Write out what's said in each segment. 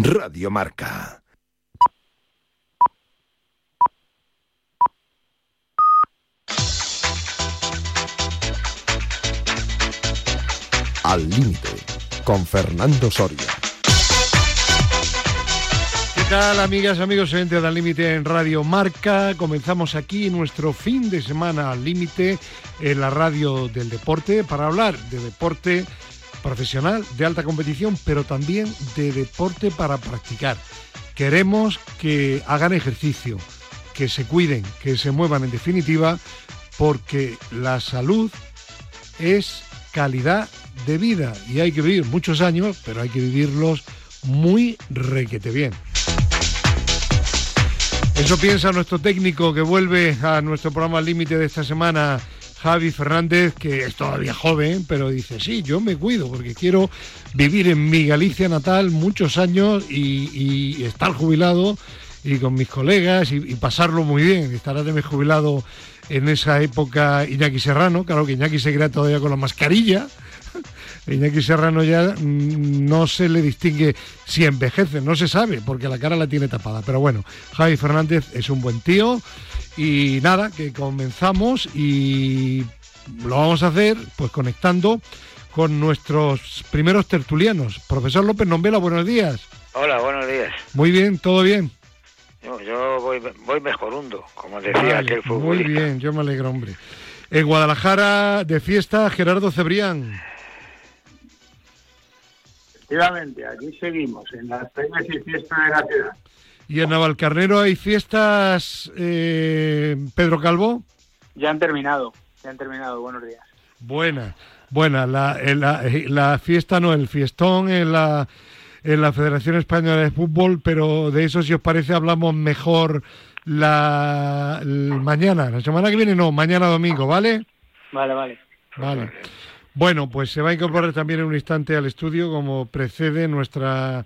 Radio Marca. Al límite, con Fernando Soria. ¿Qué tal, amigas, amigos, oyentes de Al Límite en Radio Marca? Comenzamos aquí nuestro fin de semana al límite en la radio del deporte para hablar de deporte profesional de alta competición, pero también de deporte para practicar. Queremos que hagan ejercicio, que se cuiden, que se muevan en definitiva, porque la salud es calidad de vida y hay que vivir muchos años, pero hay que vivirlos muy requete bien. Eso piensa nuestro técnico que vuelve a nuestro programa límite de esta semana, Javi Fernández, que es todavía joven, pero dice, sí, yo me cuido porque quiero vivir en mi Galicia natal muchos años y, estar jubilado y con mis colegas y, pasarlo muy bien. Estará de jubilado en esa época Iñaki Serrano, claro que Iñaki seguirá todavía con la mascarilla. Iñaki Serrano ya mm, no se le distingue si envejece, no se sabe, porque la cara la tiene tapada. Pero bueno, Javi Fernández es un buen tío y nada, que comenzamos y lo vamos a hacer pues conectando con nuestros primeros tertulianos. Profesor López Nombela, buenos días. Hola, buenos días. Muy bien, ¿todo bien? Yo, voy, voy mejorundo, como decía aquel futbolista. Muy bien, yo me alegro, hombre. En Guadalajara, de fiesta, Gerardo Cebrián. Efectivamente, aquí seguimos, en las peñas y fiestas de la ciudad. ¿Y en Navalcarnero hay fiestas, eh, Pedro Calvo? Ya han terminado, ya han terminado. Buenos días. Buena, buena. La, la, la fiesta no, el fiestón en la, en la Federación Española de Fútbol, pero de eso, si os parece, hablamos mejor la, mañana. La semana que viene no, mañana domingo, ¿vale? Vale, vale. Vale. Bueno, pues se va a incorporar también en un instante al estudio, como precede nuestra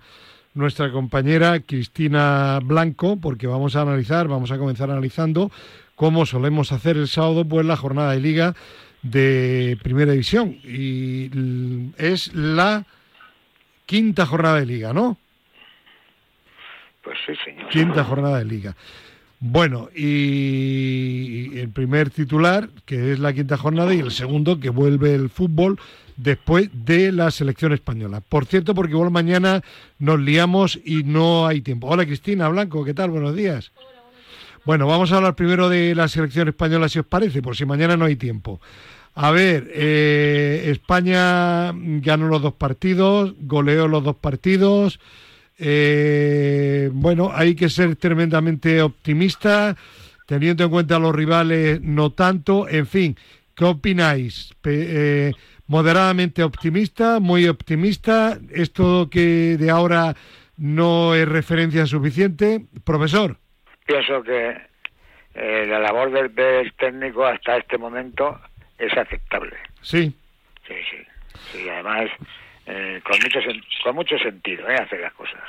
nuestra compañera Cristina Blanco, porque vamos a analizar, vamos a comenzar analizando cómo solemos hacer el sábado, pues la jornada de liga de primera división. Y es la quinta jornada de liga, ¿no? Pues sí, señor. Quinta jornada de liga. Bueno, y el primer titular, que es la quinta jornada, y el segundo, que vuelve el fútbol después de la selección española. Por cierto, porque igual mañana nos liamos y no hay tiempo. Hola Cristina Blanco, ¿qué tal? Buenos días. Bueno, vamos a hablar primero de la selección española, si os parece, por si mañana no hay tiempo. A ver, eh, España ganó los dos partidos, goleó los dos partidos. Eh, bueno, hay que ser tremendamente optimista, teniendo en cuenta a los rivales, no tanto. En fin, ¿qué opináis? Eh, moderadamente optimista, muy optimista. Esto que de ahora no es referencia suficiente. Profesor. Pienso que eh, la labor del, técnico hasta este momento es aceptable. Sí. Sí, sí. Sí, además eh, con mucho con mucho sentido ¿eh? hacer las cosas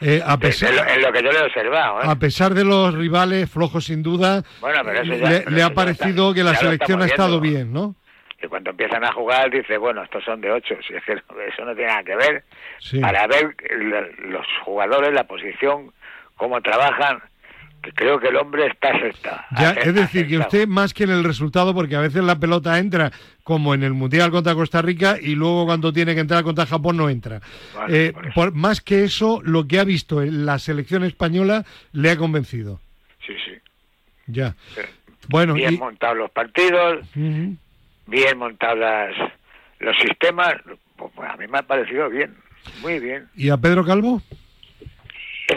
eh, a pesar, en, lo, que yo le he observado ¿eh? a pesar de los rivales flojos sin duda bueno, pero le, ha parecido que la selección ha estado bien ¿no? que cuando empiezan a jugar dice bueno estos son de ocho si es que eso no tiene nada que ver para ver los jugadores la posición cómo trabajan creo que el hombre está aceptado. Ya, es decir, que usted más que en el resultado, porque a veces la pelota entra como en el Mundial contra Costa Rica y luego cuando tiene que entrar contra Japón no entra. Eh, por más que eso, lo que ha visto en la selección española le ha convencido. Sí, sí. Ya. Bueno, bien montados los partidos, bien montados los sistemas. Pues, a mí me ha parecido bien, muy bien. ¿Y a Pedro Calvo?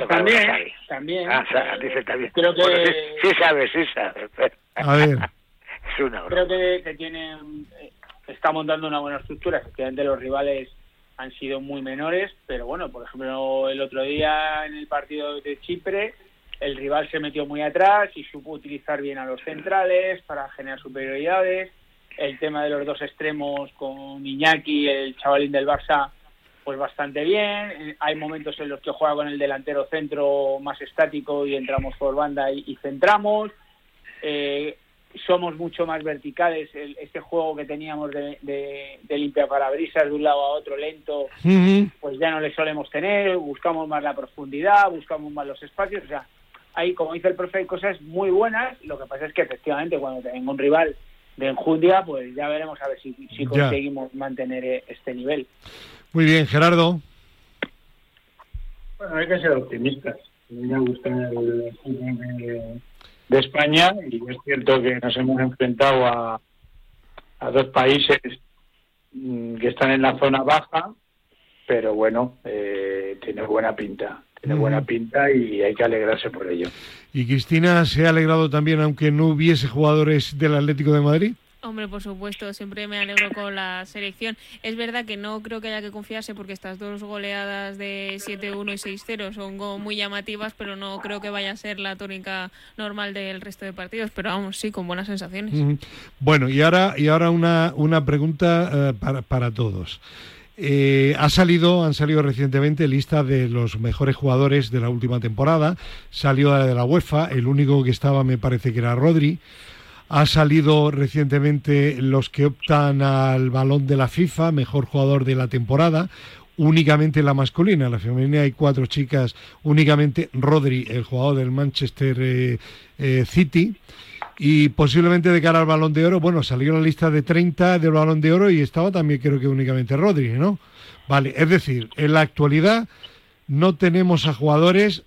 También, también. Ah, dice también. Creo que... sí, sabe, sí sabe. A ver. es una Creo que, que tiene, eh, está montando una buena estructura. Efectivamente, los rivales han sido muy menores, pero bueno, por ejemplo, el otro día en el partido de Chipre, el rival se metió muy atrás y supo utilizar bien a los centrales para generar superioridades. El tema de los dos extremos con Iñaki, el chavalín del Barça, pues bastante bien. Hay momentos en los que juega con el delantero centro más estático y entramos por banda y, centramos. Eh, somos mucho más verticales. este juego que teníamos de, de, de limpiar parabrisas de un lado a otro lento, pues ya no le solemos tener. Buscamos más la profundidad, buscamos más los espacios. O sea, hay, como dice el profe, hay cosas muy buenas. Lo que pasa es que efectivamente cuando tengo un rival de enjundia, pues ya veremos a ver si, si conseguimos mantener e, este nivel. Muy bien, Gerardo. Bueno, hay que ser optimistas. A mí me gusta el de, de España y es cierto que nos hemos enfrentado a, a dos países mm, que están en la zona baja, pero bueno, eh, tiene buena pinta tiene buena pinta y hay que alegrarse por ello. ¿Y Cristina se ha alegrado también aunque no hubiese jugadores del Atlético de Madrid? Hombre, por supuesto, siempre me alegro con la selección. Es verdad que no creo que haya que confiarse porque estas dos goleadas de 7-1 y 6-0 son muy llamativas, pero no creo que vaya a ser la tónica normal del resto de partidos. Pero vamos, sí, con buenas sensaciones. Bueno, y ahora, y ahora una, una pregunta eh, para, para todos. Eh, ha salido, han salido recientemente lista de los mejores jugadores de la última temporada. Salió de la UEFA, el único que estaba me parece que era Rodri. Ha salido recientemente los que optan al balón de la FIFA, mejor jugador de la temporada, únicamente la masculina. la femenina hay cuatro chicas, únicamente Rodri, el jugador del Manchester eh, eh, City y posiblemente de cara al Balón de Oro, bueno, salió la lista de 30 del Balón de Oro y estaba también creo que únicamente Rodri, ¿no? Vale, es decir, en la actualidad no tenemos a jugadores,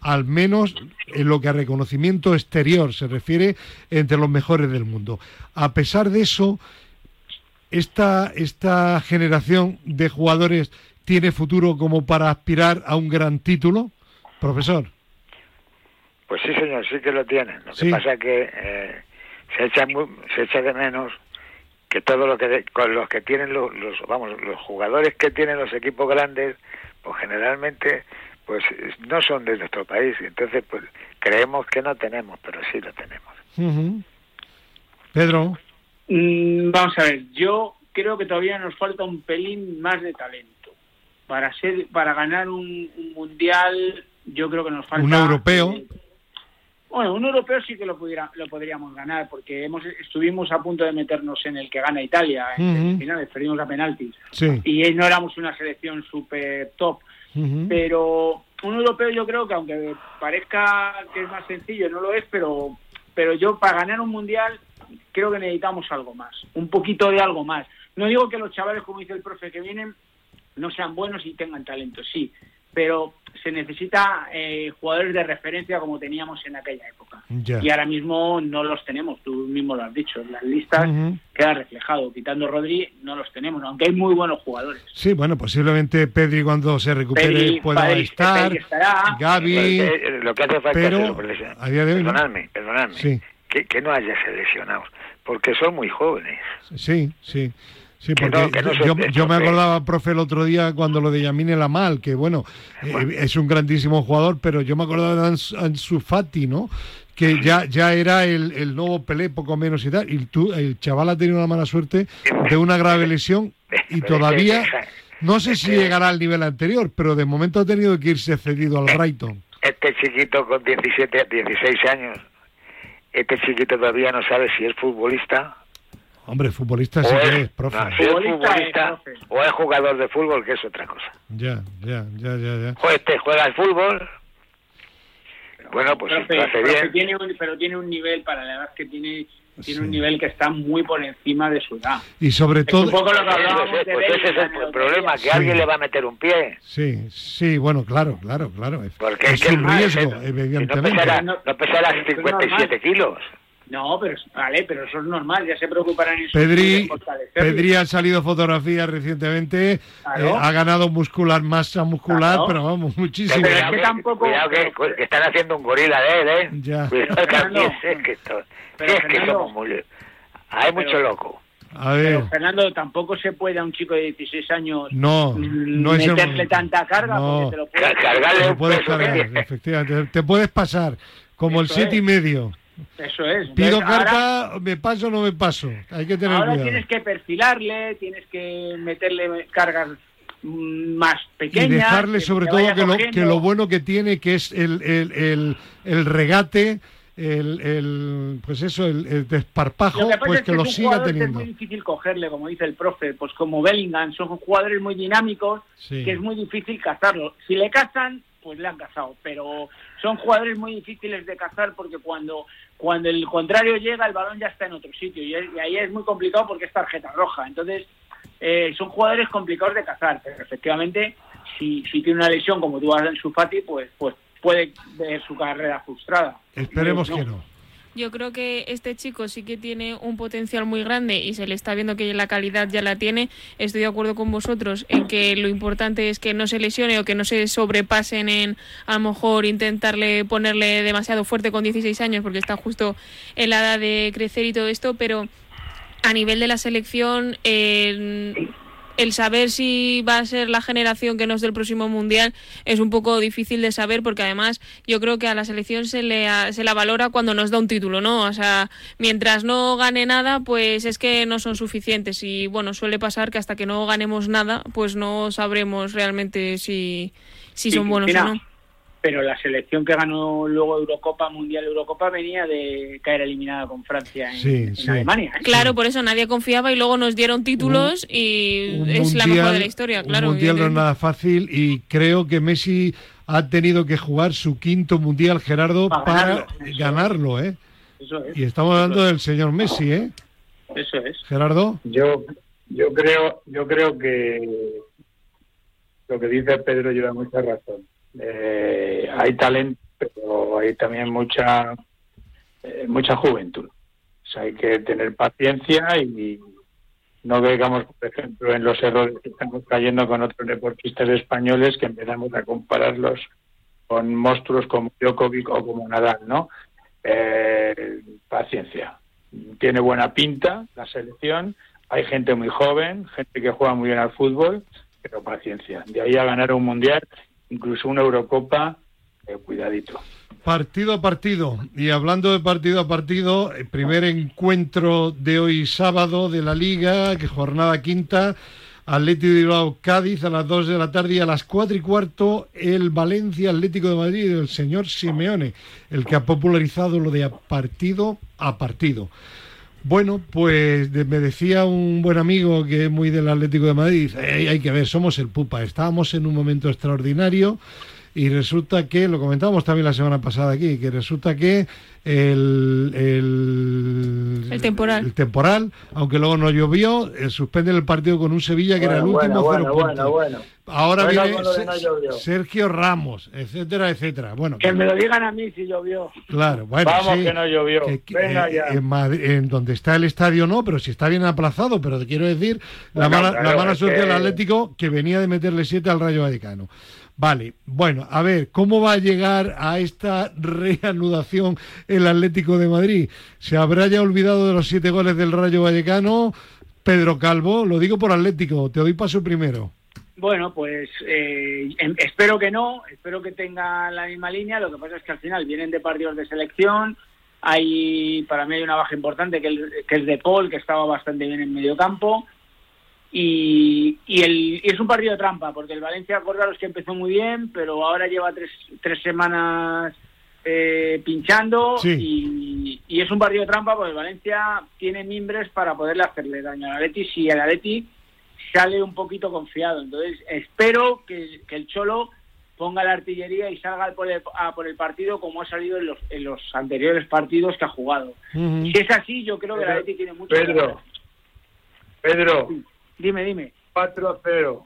al menos en lo que a reconocimiento exterior se refiere, entre los mejores del mundo. A pesar de eso, esta, esta generación de jugadores tiene futuro como para aspirar a un gran título, profesor. Pues sí, señor, sí que lo tienen. Lo que pasa es que eh, se echa se echa de menos que todo lo que con los que tienen los, vamos los jugadores que tienen los equipos grandes, pues generalmente pues no son de nuestro país, entonces pues creemos que no tenemos, pero sí lo tenemos. Pedro. Mm, vamos a ver, yo creo que todavía nos falta un pelín más de talento para ser para ganar un, mundial. Yo creo que nos falta un europeo. Bueno, un europeo sí que lo, pudiera, lo podríamos ganar, porque hemos estuvimos a punto de meternos en el que gana Italia, en finales, perdimos a penaltis. Y no éramos una selección súper top. Pero un europeo yo creo que aunque parezca que es más sencillo, no lo es, pero, pero yo para ganar un mundial creo que necesitamos algo más, un poquito de algo más. No digo que los chavales, como dice el profe, que vienen no sean buenos y tengan talento, sí, pero se necesita eh, jugadores de referencia como teníamos en aquella época. Y ahora mismo no los tenemos, tú mismo lo has dicho. En las listas queda reflejado. Quitando Rodri, no los tenemos, aunque hay muy buenos jugadores. Sí, bueno, posiblemente Pedri cuando se recupere pueda estar. Gaby. Lo que, hace falta pero, a día de hoy, perdonadme, perdonadme. Que, que no haya seleccionados, porque son muy jóvenes. Sí, sí. Sí, porque yo, me acordaba, profe, el otro día cuando lo de Yamine Lamal, que bueno, eh, es un grandísimo jugador, pero yo me acordaba de Ansu Fati, ¿no? Que ya, ya era el, el nuevo Pelé, poco menos y tal. Y tú, el chaval ha tenido una mala suerte de una grave lesión y todavía, no sé si llegará al nivel anterior, pero de momento ha tenido que irse cedido al Brighton. Este chiquito con 17, 16 años, este chiquito todavía no sabe si es futbolista Hombre, futbolista sí que es, profe. futbolista o es jugador de fútbol, que es otra cosa. Ya, ya, ya, ya. ya. O este juega al fútbol. Bueno, pues lo hace bien. Tiene pero tiene un nivel, para la edad que tiene, tiene un nivel que está muy por encima de su edad. Y sobre todo... un poco lo que hablábamos pues, pues ese es el problema, que alguien le va a meter un pie. Sí, sí, bueno, claro, claro, claro. Porque es, un riesgo, evidentemente. No pesará, no 57 kilos. No, pero vale, pero eso es normal, ya se preocuparán en Pedri, Pedri ha salido fotografías recientemente, eh, ha ganado muscular, masa muscular, pero vamos, muchísimo. Pero es que tampoco... Cuidado que, están haciendo un gorila de él, ¿eh? Ya. Cuidado también, es que, esto, es que somos muy... Hay mucho loco. A ver. Pero, Fernando, tampoco se puede a un chico de 16 años no, no meterle tanta carga no. porque te lo puedes, Cargarle te puedes cargar, efectivamente. Te puedes pasar como el siete y medio. Eso es. Pido carta, me paso o no me paso. Hay que tener ahora tienes que perfilarle, tienes que meterle cargas más pequeñas. Y dejarle sobre todo que lo, que lo, bueno que tiene, que es el, el, el, el regate el, pues eso, el, desparpajo, pues que, lo siga teniendo. Es muy difícil cogerle, como dice el profe, pues como Bellingham, son jugadores muy dinámicos que es muy difícil cazarlo. Si le cazan, pues le han cazado, pero son jugadores muy difíciles de cazar porque cuando cuando el contrario llega el balón ya está en otro sitio y, ahí es muy complicado porque es tarjeta roja. Entonces eh, son jugadores complicados de cazar, pero efectivamente si, si tiene una lesión como tú vas en su Fati, pues pues puede ver su carrera frustrada. Esperemos que no. Yo creo que este chico sí que tiene un potencial muy grande y se le está viendo que la calidad ya la tiene. Estoy de acuerdo con vosotros en que lo importante es que no se lesione o que no se sobrepasen en a lo mejor intentarle ponerle demasiado fuerte con 16 años porque está justo en la edad de crecer y todo esto, pero a nivel de la selección eh, el saber si va a ser la generación que nos dé el próximo mundial es un poco difícil de saber porque además yo creo que a la selección se le se la valora cuando nos da un título, ¿no? O sea, mientras no gane nada, pues es que no son suficientes y bueno, suele pasar que hasta que no ganemos nada, pues no sabremos realmente si, si son buenos o no pero la selección que ganó luego Eurocopa, Mundial Eurocopa, venía de caer eliminada con Francia en, Alemania. ¿eh? Claro, por eso nadie confiaba y luego nos dieron títulos y es la mejor de la historia, claro. Un mundial no es nada fácil y creo que Messi ha tenido que jugar su quinto mundial, Gerardo, para, ganarlo, ¿eh? Y estamos hablando del señor Messi, ¿eh? Eso es. Gerardo. Yo, yo creo, yo creo que lo que dice Pedro lleva mucha razón eh, hay talento, pero hay también mucha eh, mucha juventud. hay que tener paciencia y no digamos, por ejemplo, en los errores que estamos cayendo con otros deportistas españoles que empezamos a compararlos con monstruos como Djokovic o como Nadal, ¿no? Eh, paciencia. Tiene buena pinta la selección, hay gente muy joven, gente que juega muy bien al fútbol, pero paciencia. De ahí a ganar un mundial incluso una Eurocopa, eh, cuidadito. Partido a partido. Y hablando de partido a partido, el primer encuentro de hoy sábado de la Liga, que jornada quinta, Atlético de Bilbao Cádiz a las 2 de la tarde y a las 4 y cuarto el Valencia Atlético de Madrid del señor Simeone, el que ha popularizado lo de partido a partido. Bueno, pues me decía un buen amigo que es muy del Atlético de Madrid, hay que ver, somos el Pupa, estábamos en un momento extraordinario y resulta que, lo comentamos también la semana pasada aquí, que resulta que el, el, temporal. el temporal, aunque luego no llovió, eh, suspende el partido con un Sevilla que era el último bueno, bueno, bueno, Ahora viene Sergio Ramos, etcétera, etcétera. Bueno, que me lo digan a mí si llovió. Claro, bueno, Vamos que no llovió. Venga ya. En, donde está el estadio no, pero si está bien aplazado, pero te quiero decir, la mala, la mala suerte del Atlético que venía de meterle siete al Rayo Vaticano. Vale, bueno, a ver, ¿cómo va a llegar a esta reanudación el Atlético de Madrid? ¿Se habrá ya olvidado de los siete goles del Rayo Vallecano? Pedro Calvo, lo digo por Atlético, te doy paso primero. Bueno, pues eh, em, espero que no, espero que tenga la misma línea. Lo que pasa es que al final vienen de partidos de selección. Hay, para mí hay una baja importante que, que es de Paul, que estaba bastante bien en medio campo. Y, el, es un partido de trampa, porque el Valencia, los que empezó muy bien, pero ahora lleva tres, tres semanas eh, pinchando y, es un partido de trampa porque el Valencia tiene mimbres para poderle hacerle daño al Atleti. Si el Atleti sale un poquito confiado. Entonces espero que, el Cholo ponga la artillería y salga por el, a por el partido como ha salido en los, en los anteriores partidos que ha jugado. Si es así, yo creo que el Atleti tiene mucho... Pedro, Pedro, Dime, dime. 4-0.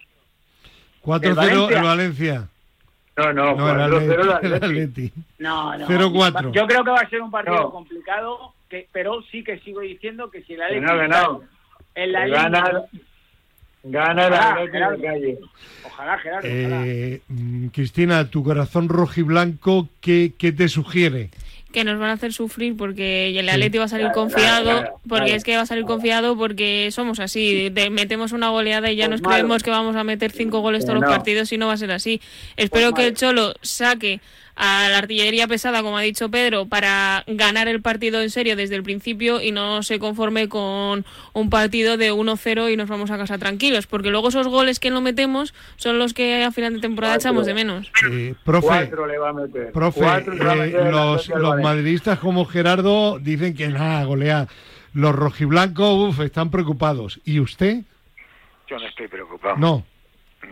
4-0 el Valencia. No, no, 4-0 el Atleti. No, no. 0-4. Yo creo que va a ser un partido complicado, que, pero sí que sigo diciendo que si el Atleti... No, no, en la gana, gana el Atleti de calle. Ojalá, Gerardo. Eh, mm, Cristina, tu corazón rojo y blanco, ¿qué, qué te sugiere? Que nos van a hacer sufrir porque el Atleti va a salir confiado, porque es que va a salir confiado porque somos así, metemos una goleada y ya pues nos creemos que vamos a meter cinco goles todos los partidos y no va a ser así. Espero pues que el Cholo saque a la artillería pesada, como ha dicho Pedro, para ganar el partido en serio desde el principio y no se conforme con un partido de 1-0 y nos vamos a casa tranquilos, porque luego esos goles que no metemos son los que a final de temporada echamos de menos. profe, profe eh, los, los madridistas como Gerardo dicen que nada, golea. Los rojiblancos están preocupados. ¿Y usted? Yo no estoy preocupado. No.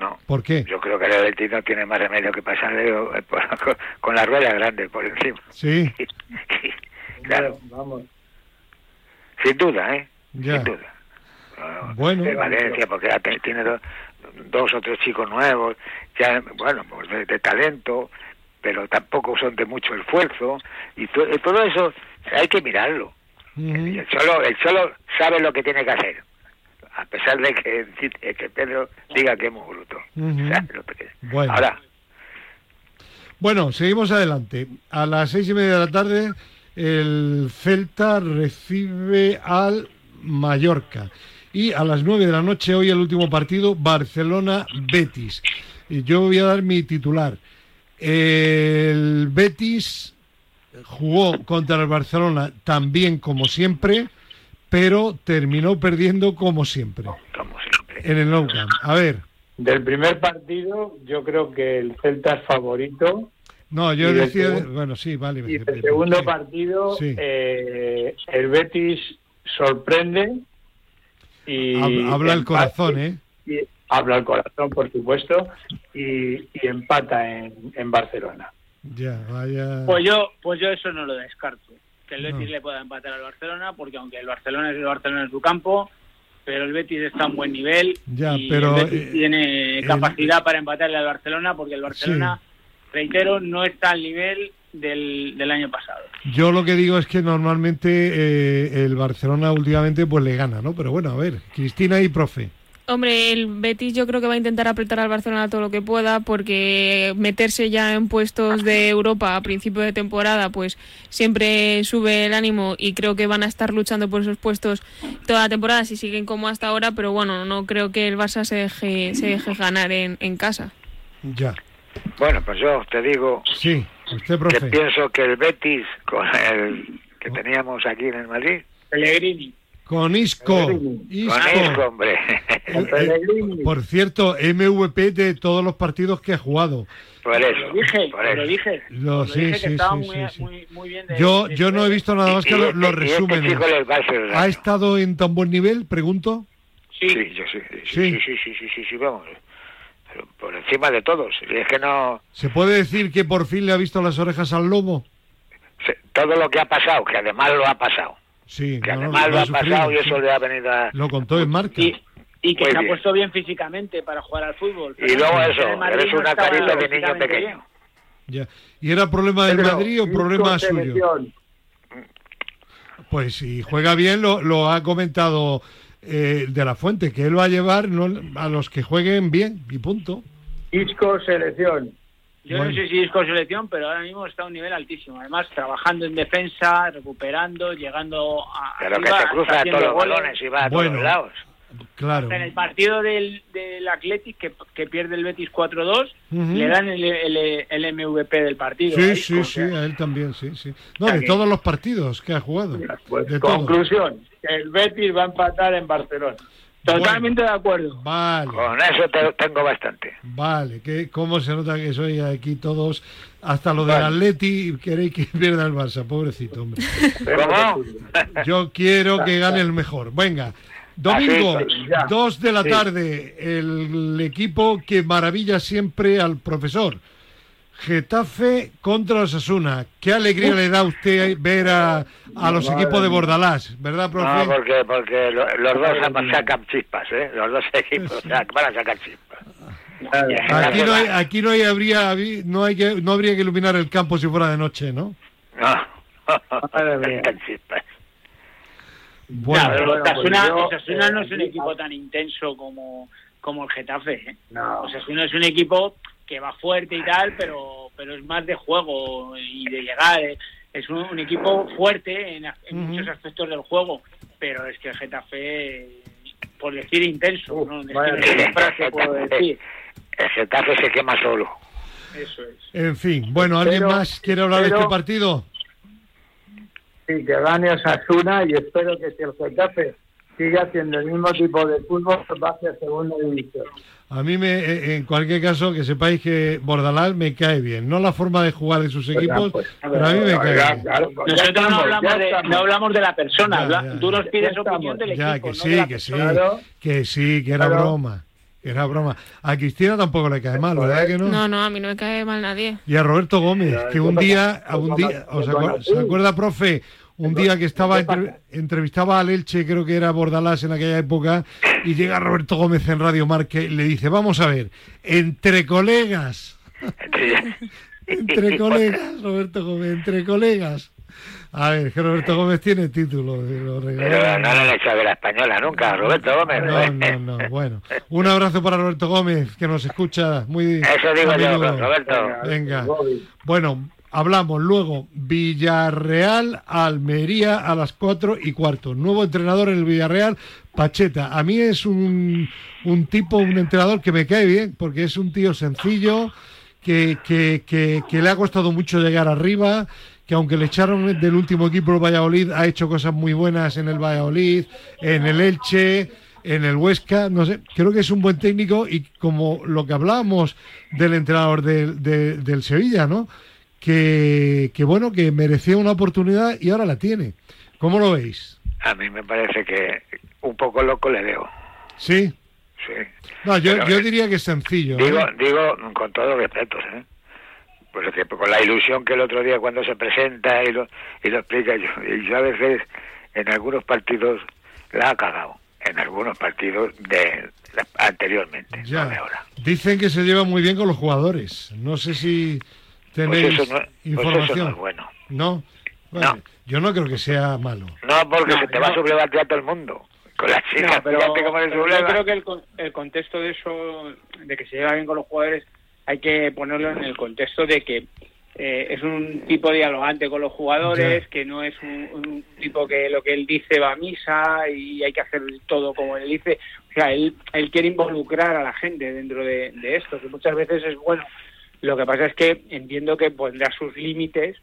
No. ¿Por qué? Yo creo que el Betis no tiene más remedio que pasarle eh, con, la rueda grande por encima. Sí. claro. Vamos. Sin duda, ¿eh? Sin duda. Bueno. De Valencia, porque tiene dos, o tres chicos nuevos, ya, bueno, pues de, talento, pero tampoco son de mucho esfuerzo. Y todo eso hay que mirarlo. el, solo, el solo sabe lo que tiene que hacer a pesar de que, que Pedro diga que es muy bruto. bueno. Ahora. Bueno, seguimos adelante. A las seis y media de la tarde, el Celta recibe al Mallorca. Y a las nueve de la noche, hoy el último partido, Barcelona-Betis. Yo voy a dar mi titular. El Betis jugó contra el Barcelona también como siempre pero terminó perdiendo como siempre. Como siempre. En el Nou A ver. Del primer partido, yo creo que el Celta es favorito. No, yo decía, bueno, sí, vale. Y el segundo partido, eh, el Betis sorprende y habla el corazón, ¿eh? habla el corazón, por supuesto, y, empata en, en Barcelona. Ya, vaya. Pues yo, pues yo eso no lo descarto que el Betis le pueda empatar al Barcelona, porque aunque el Barcelona es el Barcelona en su campo, pero el Betis está a un buen nivel y el Betis eh, tiene capacidad para empatarle al Barcelona, porque el Barcelona, reitero, no está al nivel del, del, año pasado. Yo lo que digo es que normalmente eh, el Barcelona últimamente pues le gana, ¿no? Pero bueno, a ver, Cristina y profe. Hombre, el Betis yo creo que va a intentar apretar al Barcelona todo lo que pueda porque meterse ya en puestos de Europa a principio de temporada pues siempre sube el ánimo y creo que van a estar luchando por esos puestos toda la temporada si siguen como hasta ahora, pero bueno, no creo que el Barça se deje, se deje ganar en, en casa. Ya. Bueno, pues yo te digo sí, usted, profe. que pienso que el Betis con el que teníamos aquí en el Madrid, Pellegrini con Isco. Isco. hombre. por cierto, MVP de todos los partidos que ha jugado. Por eso. Lo dije, lo dije. Lo, sí, sí, muy, muy, bien de, yo, yo no he visto nada más que los lo este. ¿Ha estado en tan buen nivel, pregunto? Sí, sí, yo sí. Sí, sí, sí, sí, sí, sí, vamos. por encima de todos. es que no... ¿Se puede decir que por fin le ha visto las orejas al lobo? Todo lo que ha pasado, que además lo ha pasado. Sí, que además lo, ha pasado y eso le ha venido a... Lo contó en marca. Y, que se ha puesto bien físicamente para jugar al fútbol. Y luego eso, eres una carita de niño pequeño. Ya. ¿Y era problema del Madrid o problema suyo? Pues si juega bien, lo, lo ha comentado eh, de la Fuente, que él va a llevar a los que jueguen bien, y punto. Isco selección. Yo no sé si es con selección, pero ahora mismo está a un nivel altísimo. Además, trabajando en defensa, recuperando, llegando a. Pero que se cruza a todos los balones y va a todos lados. Claro. En el partido del, del Athletic, que, que pierde el Betis 4-2, le dan el, el, MVP del partido. Sí, sí, sí, a él también, sí, sí. No, de todos los partidos que ha jugado. Pues, conclusión, el Betis va a empatar en Barcelona. Totalmente de acuerdo. Vale. Con eso te, tengo bastante. Vale, que cómo se nota que soy aquí todos, hasta lo del Atleti, queréis que pierda el Barça, pobrecito, hombre. ¿Cómo? Yo quiero que gane el mejor. Venga, domingo, dos de la tarde, el equipo que maravilla siempre al profesor. Getafe contra Osasuna. ¿Qué alegría le da a usted ver a, a los equipos de Bordalás, verdad, profe? No, porque, porque los dos sacan chispas, ¿eh? Los dos equipos van a sacar chispas. Aquí no, hay, aquí no, hay, habría, no, hay que, no habría que iluminar el campo si fuera de noche, ¿no? No, sacan chispas. Bueno, no, Osasuna, no es un equipo tan intenso como, como el Getafe. ¿eh? No. Osasuna es un equipo que va fuerte y tal, pero, pero es más de juego y de llegar. Eh. Es un, equipo fuerte en, muchos aspectos del juego, pero es que el Getafe, por decir intenso, ¿no? El Getafe se quema solo. Eso es. En fin, bueno, ¿alguien más quiere hablar de este partido? Sí, que gane Osasuna y espero que si el Getafe sigue haciendo el mismo tipo de fútbol, va hacia segunda división. A mí, me, eh, en cualquier caso, que sepáis que Bordalás me cae bien. No la forma de jugar de sus pues equipos, pues, pero a mí me cae bien. Nosotros no hablamos, de, no hablamos de la persona. Tú nos pides opinión del ya, equipo, que sí, que sí, que sí, que era broma. Que era broma. A Cristina tampoco le cae mal, ¿verdad que no? No, no, a mí no me cae mal nadie. Y a Roberto Gómez, que un día, un día, ¿se acuerda, profe? Un día que estaba entrevistaba al Elche, creo que era Bordalás en aquella época, y llega Roberto Gómez en Radio Marque y le dice, vamos a ver, entre colegas, entre colegas, Roberto Gómez, entre colegas. A ver, que Roberto Gómez tiene título. Pero no le he hecho la española nunca, Roberto Gómez. No, no, no. Bueno, un abrazo para Roberto Gómez, que nos escucha muy Eso digo yo, Roberto. Venga. Bueno, Hablamos luego Villarreal, Almería a las 4 y cuarto. Nuevo entrenador en el Villarreal, Pacheta. A mí es un, un tipo, un entrenador que me cae bien, porque es un tío sencillo, que, que, que, le ha costado mucho llegar arriba, que aunque le echaron del último equipo el Valladolid, ha hecho cosas muy buenas en el Valladolid, en el Elche, en el Huesca, no sé, creo que es un buen técnico y como lo que hablábamos del entrenador del Sevilla, ¿no? Que, que, bueno, que merecía una oportunidad y ahora la tiene. ¿Cómo lo veis? A mí me parece que un poco loco le veo. ¿Sí? Sí. No, yo, yo diría que es sencillo. Digo, ¿eh? digo con todos respetos, ¿eh? Porque con la ilusión que el otro día cuando se presenta y lo, y lo explica, yo, y yo a veces en algunos partidos la ha cagado, en algunos partidos de, anteriormente, ya. ahora. Dicen que se lleva muy bien con los jugadores. No sé si ¿Tenéis pues pues información? no bueno. ¿No? Bueno, Yo no creo que sea malo. No, porque se te va a sublevar a todo el mundo. Con las chicas, pero, yo creo que el, el contexto de eso, de que se lleva bien con los jugadores, hay que ponerlo en el contexto de que eh, es un tipo dialogante con los jugadores, que no es un, tipo que lo que él dice va a misa y hay que hacer todo como él dice. O sea, él, él quiere involucrar a la gente dentro de, de esto, que muchas veces es bueno lo que pasa es que entiendo que pondrá sus límites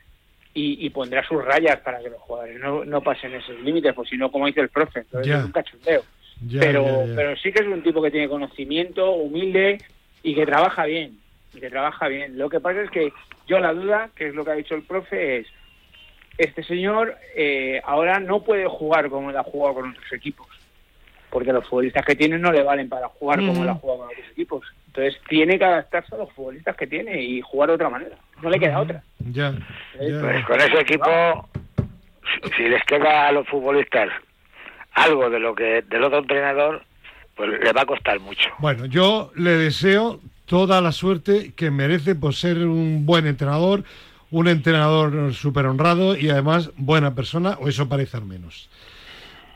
y, pondrá sus rayas para que los jugadores no, no pasen esos límites, pues si no, como dice el profe, entonces es un cachondeo. pero, pero sí que es un tipo que tiene conocimiento, humilde y que trabaja bien. Y que trabaja bien. Lo que pasa es que yo la duda, que es lo que ha dicho el profe, es este señor eh, ahora no puede jugar como él ha jugado con otros equipos porque los futbolistas que tiene no le valen para jugar como él ha jugado con otros equipos. Entonces tiene que adaptarse a los futbolistas que tiene y jugar de otra manera. No le queda otra. Ya, Pues con ese equipo, si, les queda a los futbolistas algo de lo que del otro entrenador, pues le va a costar mucho. Bueno, yo le deseo toda la suerte que merece por ser un buen entrenador, un entrenador súper honrado y además buena persona, o eso parece al menos.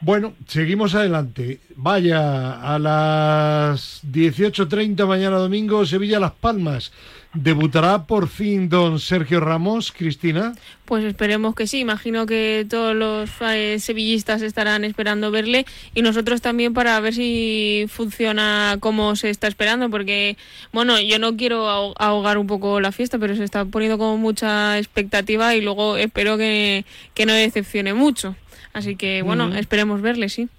Bueno, seguimos adelante. Vaya, a las 18.30 mañana domingo, Sevilla Las Palmas. ¿Debutará por fin don Sergio Ramos, Cristina? Pues esperemos que sí. Imagino que todos los eh, sevillistas estarán esperando verle y nosotros también para ver si funciona como se está esperando. Porque, bueno, yo no quiero ahogar un poco la fiesta, pero se está poniendo como mucha expectativa y luego espero que, que no decepcione mucho. Así que bueno, esperemos verle, sí.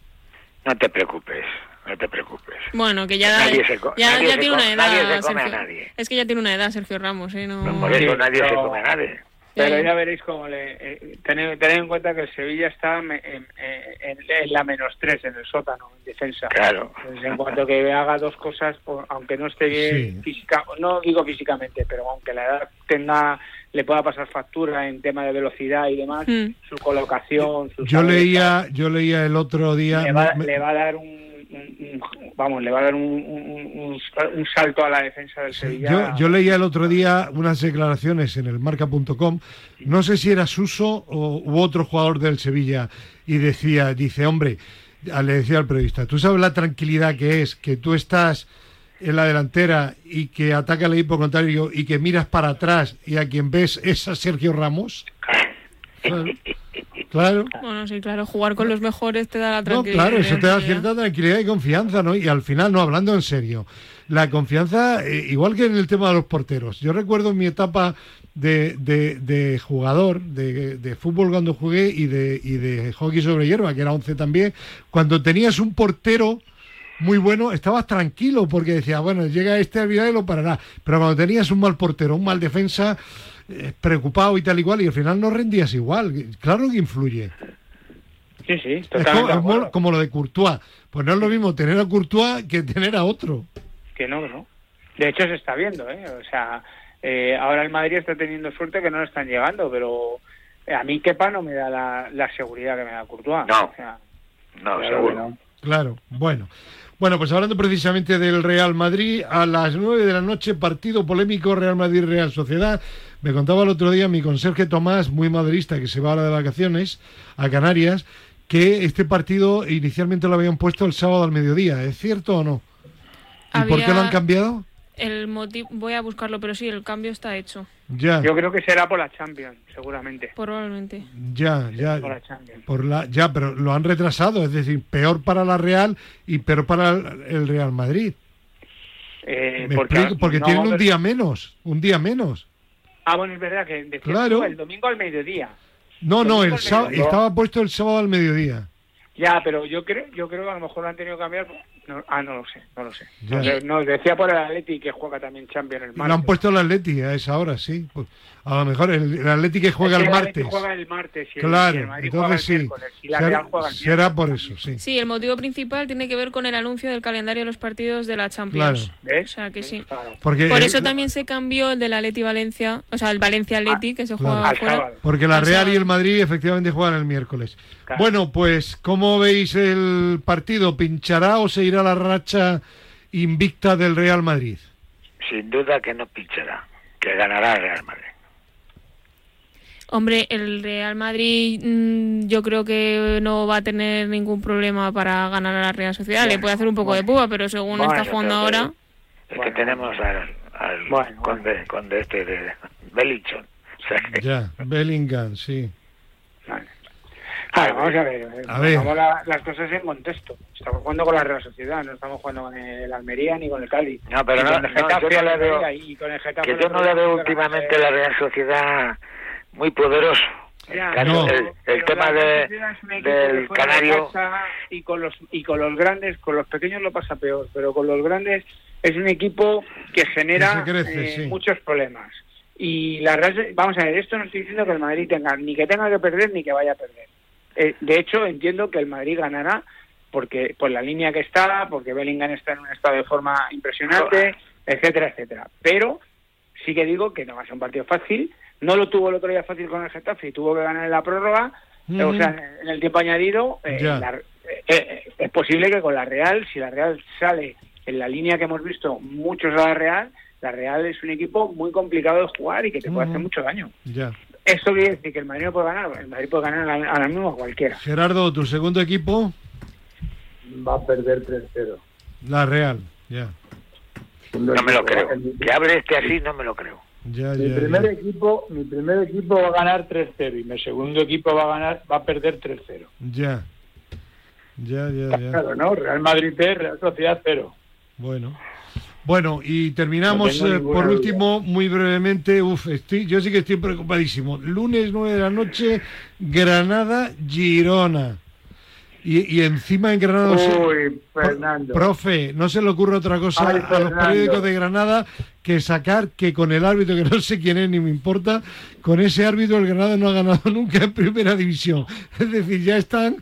No te preocupes, no te preocupes. Bueno, que ya, ya, tiene una edad. Sergio. Es que ya tiene una edad Sergio Ramos, ¿eh? No, por eso nadie se come a nadie. Pero ya veréis cómo le. Eh, tened, en cuenta que el Sevilla está en, en, la menos tres, en el sótano, en defensa. Claro. en cuanto que haga dos cosas, aunque no esté bien física, no digo físicamente, pero aunque la edad tenga le pueda pasar factura en tema de velocidad y demás, hmm. su colocación. Su yo leía, yo leía el otro día. Le va, a dar un, vamos, le va a dar un, salto a la defensa del Sevilla. Yo, yo, leía el otro día unas declaraciones en el marca.com, no sé si era Suso o, u otro jugador del Sevilla, y decía, dice, hombre, le decía al periodista, ¿tú sabes la tranquilidad que es que tú estás en la delantera y que ataca el equipo contrario y que miras para atrás y a quien ves es a Sergio Ramos. Claro. Bueno, sí, claro, jugar con los mejores te da la No, tranquilidad. claro, eso te da cierta tranquilidad y confianza, ¿no? Y al final, no, hablando en serio, la confianza, eh, igual que en el tema de los porteros. Yo recuerdo mi etapa de, de, de jugador, de, de fútbol cuando jugué y de, y de hockey sobre hierba, que era 11 también, cuando tenías un portero muy bueno, estabas tranquilo porque decías, bueno, llega este final y lo parará. Pero cuando tenías un mal portero, un mal defensa, eh, preocupado y tal y cual, y al final no rendías igual. Claro que influye. Sí, sí, Es como, totalmente. es como lo de Courtois. Pues no es lo mismo tener a Courtois que tener a otro. Que no, no. De hecho, se está viendo, ¿eh? O sea, eh, ahora el Madrid está teniendo suerte que no le están llegando, pero eh, a mí Kepa no me da la, la seguridad que me da Courtois. No. O sea, No, claro seguro. no. Claro, bueno. Bueno, pues hablando precisamente del Real Madrid, a las 9 de la noche, partido polémico Real Madrid-Real Sociedad. Me contaba el otro día mi conserje Tomás, muy madridista, que se va ahora de vacaciones a Canarias, que este partido inicialmente lo habían puesto el sábado al mediodía. ¿Es cierto o no? ¿Y por qué lo han cambiado? El motivo, voy a buscarlo, pero sí, el cambio está hecho, Ya, Yo creo que será por la Champions, seguramente. probablemente. ya, ya. Por la Champions. Por la, ya, pero lo han retrasado, es decir, peor para la Real y peor para el Real Madrid. Eh, Me porque explico, porque no, tienen un pero- día menos, un día menos. Ah, bueno, es verdad que Claro. tú, el domingo al mediodía. No, no, el sábado, mediodía. estaba puesto el sábado al mediodía. Ya, pero yo creo, yo creo que a lo mejor lo han tenido que cambiar. No, ah, no lo sé, no lo sé. Ya. No, sé, no, decía por el Atleti que juega también Champions el Lo han martes. puesto el Atleti a esa hora, sí. Pues, a lo mejor el, el Atleti que juega Es el martes. juega el martes y el, y el Claro, Madrid juega entonces el sí. miércoles y la Será, Real juega el será miércoles por eso, sí. Sí, el motivo principal tiene que ver con el anuncio del calendario de los partidos de la Champions. Claro. ¿Ves? O sea que sí. Claro. Porque, Por eh, eso también se cambió el del Atleti Valencia, o sea, el Valencia Atleti, que se claro. juega Al fuera. porque la al Real y el Madrid efectivamente juegan el miércoles. Claro. Bueno, pues, ¿cómo veis el partido? ¿Pinchará o se irá la racha invicta del Real Madrid? Sin duda que no pinchará, que ganará el Real Madrid. Hombre, el Real Madrid mm, yo creo que no va a tener ningún problema para ganar a la Real Sociedad. Le puede hacer un poco de púa, pero según Bueno, está jugando ahora... Es Bueno, que tenemos al, al Bueno, conde, conde este de Bellingham. O sea que- Ya, Bellingham, sí. Vamos a ver. A ver. la- las cosas en contexto. Estamos jugando con la Real Sociedad, no estamos jugando con el Almería ni con el Cádiz. No, pero no, con el no, yo Getafe, no veo, y con el Getafe, que yo no día veo últimamente la Real Sociedad muy poderoso. Ya, El, caso- No. el- el tema la de, del de Canario, y con los y con los grandes, con los pequeños lo pasa peor, pero con los grandes es un equipo que genera Que crece, eh, sí. muchos problemas. Y la Real, vamos a ver, esto no estoy diciendo que el Madrid tenga ni que tenga que perder ni que vaya a perder. Eh, de hecho, entiendo que el Madrid ganará porque por la línea que está, porque Bellingham está en un estado de forma impresionante, etcétera, etcétera. Pero sí que digo que no va a ser un partido fácil. No lo tuvo el otro día fácil con el Getafe y tuvo que ganar en la prórroga. O sea, en el tiempo añadido, eh, la- eh, eh, es posible que con la Real, si la Real sale en la línea que hemos visto muchos a la Real, la Real es un equipo muy complicado de jugar y que te puede hacer mucho daño. Ya. ¿Esto quiere decir que el Madrid no puede ganar? El Madrid puede ganar a- ahora mismo cualquiera. Gerardo, tu segundo equipo, Va a perder 3-0. la Real. Ya, no me lo creo. Que hable este así, no me lo creo. ya, Mi ya. primer ya. equipo, mi primer equipo va a ganar 3-0 y mi segundo equipo va a ganar, va a perder 3-0. Ya. Ya, ya, ya. Claro, ¿no? Real Madrid 3, Real Sociedad 0. Bueno. Bueno, y terminamos No eh, por último, muy brevemente. Uf, estoy, yo sí que estoy preocupadísimo. Lunes 9 de la noche, Granada, Girona. Y, y encima en Granada. Uy, Fernando. Profe, no se le ocurre otra cosa Ay, a los periódicos de Granada que sacar que con el árbitro, que no sé quién es ni me importa, con ese árbitro el Granada no ha ganado nunca en primera división. Es decir, ya están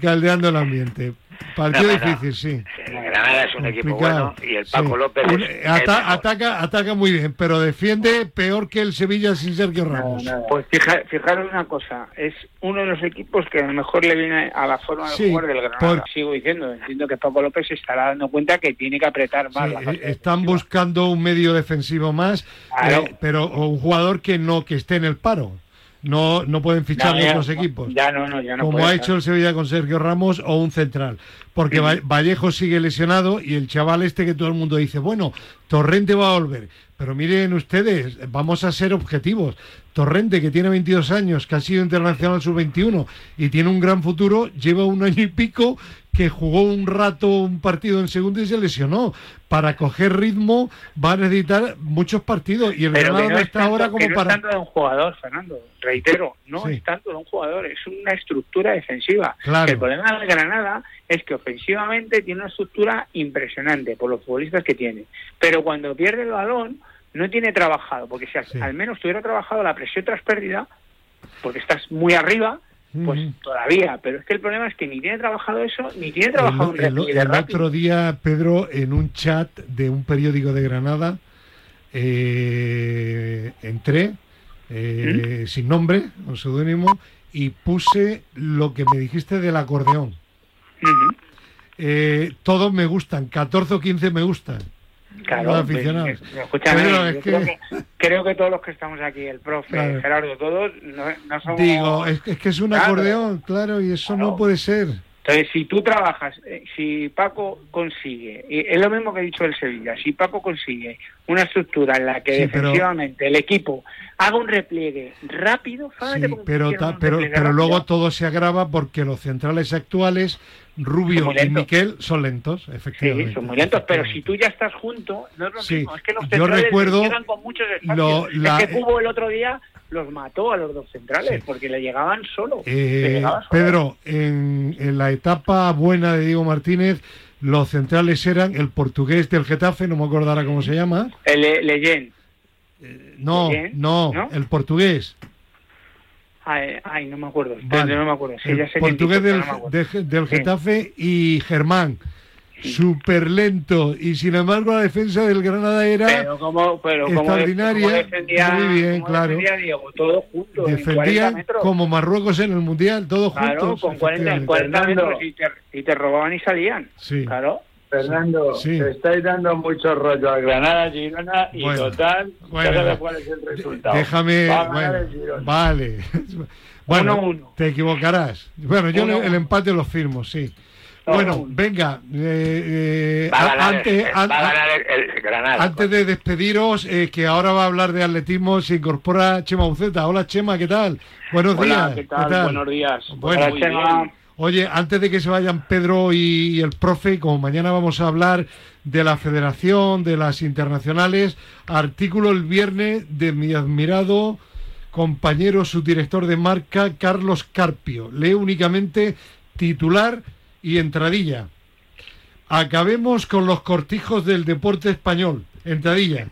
caldeando el ambiente. Partido No, no, no. difícil, sí. El Granada es un equipo Complicado. bueno y el Paco Sí. López es, ata- ataca, ataca muy bien, pero defiende peor que el Sevilla sin Sergio Ramos. Nada, nada. Pues fija- fijaros una cosa, es uno de los equipos que a lo mejor le viene a la forma de Sí, jugar del Granada. por- Sigo diciendo, entiendo que Paco López se estará dando cuenta que tiene que apretar más Sí, la parte están defensiva. buscando un medio defensivo más, Claro. eh, pero o un jugador que no que esté en el paro. No, no pueden fichar No, ya- otros equipos. Ya no, no, ya no como ha estar. hecho el Sevilla con Sergio Ramos o un central. Porque Va- Vallejo sigue lesionado y el chaval este que todo el mundo dice, bueno, Torrente va a volver. pero miren ustedes, vamos a ser objetivos. Torrente, que tiene 22 años, que ha sido internacional sub-21 y tiene un gran futuro, lleva un año y pico que jugó un rato un partido en segundo y se lesionó. Para coger ritmo va a necesitar muchos partidos. Y el Granada no está ahora como para... No es tanto de un jugador, Fernando, reitero, no es tanto de un jugador, es una estructura defensiva. El problema del Granada es que ofensivamente tiene una estructura impresionante por los futbolistas que tiene, pero cuando pierde el balón no tiene trabajado, porque si al menos tuviera trabajado la presión tras pérdida, porque estás muy arriba, pues todavía, pero es que el problema es que ni tiene trabajado eso, ni tiene trabajado el, un el, otro día, Pedro, en un chat de un periódico de Granada, eh, entré, eh, sin nombre, un seudónimo, y puse lo que me dijiste del acordeón. Eh, todos me gustan, 14 o 15 me gustan. Claro, pues, creo, que... todos los que estamos aquí, el profe, Gerardo, todos, no, somos... Digo, es, que es un acordeón, claro, y eso no puede ser. Entonces, si tú trabajas, eh, si Paco consigue, es lo mismo que he dicho el Sevilla, si Paco consigue una estructura en la que defensivamente el equipo haga un repliegue rápido, sí, pero, pero, pero luego todo se agrava porque los centrales actuales Rubio y Miquel son lentos, efectivamente. Sí, son muy lentos, pero si tú ya estás junto, no es lo mismo. Es que los centrales yo recuerdo llegan con muchos espacios. Es que Cubo el otro día los mató a los dos centrales porque le llegaban solo. Eh, Pedro, en, la etapa buena de Diego Martínez, los centrales eran el portugués del Getafe, no me acordará cómo se llama. El Leyen. Eh, no, no, el portugués. Ay, no me acuerdo. No me acuerdo. el portugués del, del Getafe y Germán. Súper lento y sin embargo la defensa del Granada era pero como, pero extraordinaria. defendía, muy bien claro. defendía Diego defendían como Marruecos en el mundial todos claro, juntos. con 40, 40 metros y te, y te, robaban y salían. Sí. claro. Fernando, sí. te estáis dando mucho rollo a Granada, Girona y total, bueno, cuál es el resultado. Déjame, vale. bueno, te equivocarás. Bueno, yo el empate lo firmo, sí. Bueno, venga, eh, antes, antes de despediros, eh, que ahora va a hablar de atletismo, se incorpora Chema Buceta. Hola Chema, ¿qué tal? Buenos días. ¿qué tal? Buenos días. Bueno, Chema. Oye, antes de que se vayan Pedro y, el profe, como mañana vamos a hablar de la federación, de las internacionales, artículo el viernes de mi admirado compañero, subdirector de marca, Carlos Carpio. Lee únicamente titular y entradilla. Acabemos con los cortijos del deporte español. Entradilla.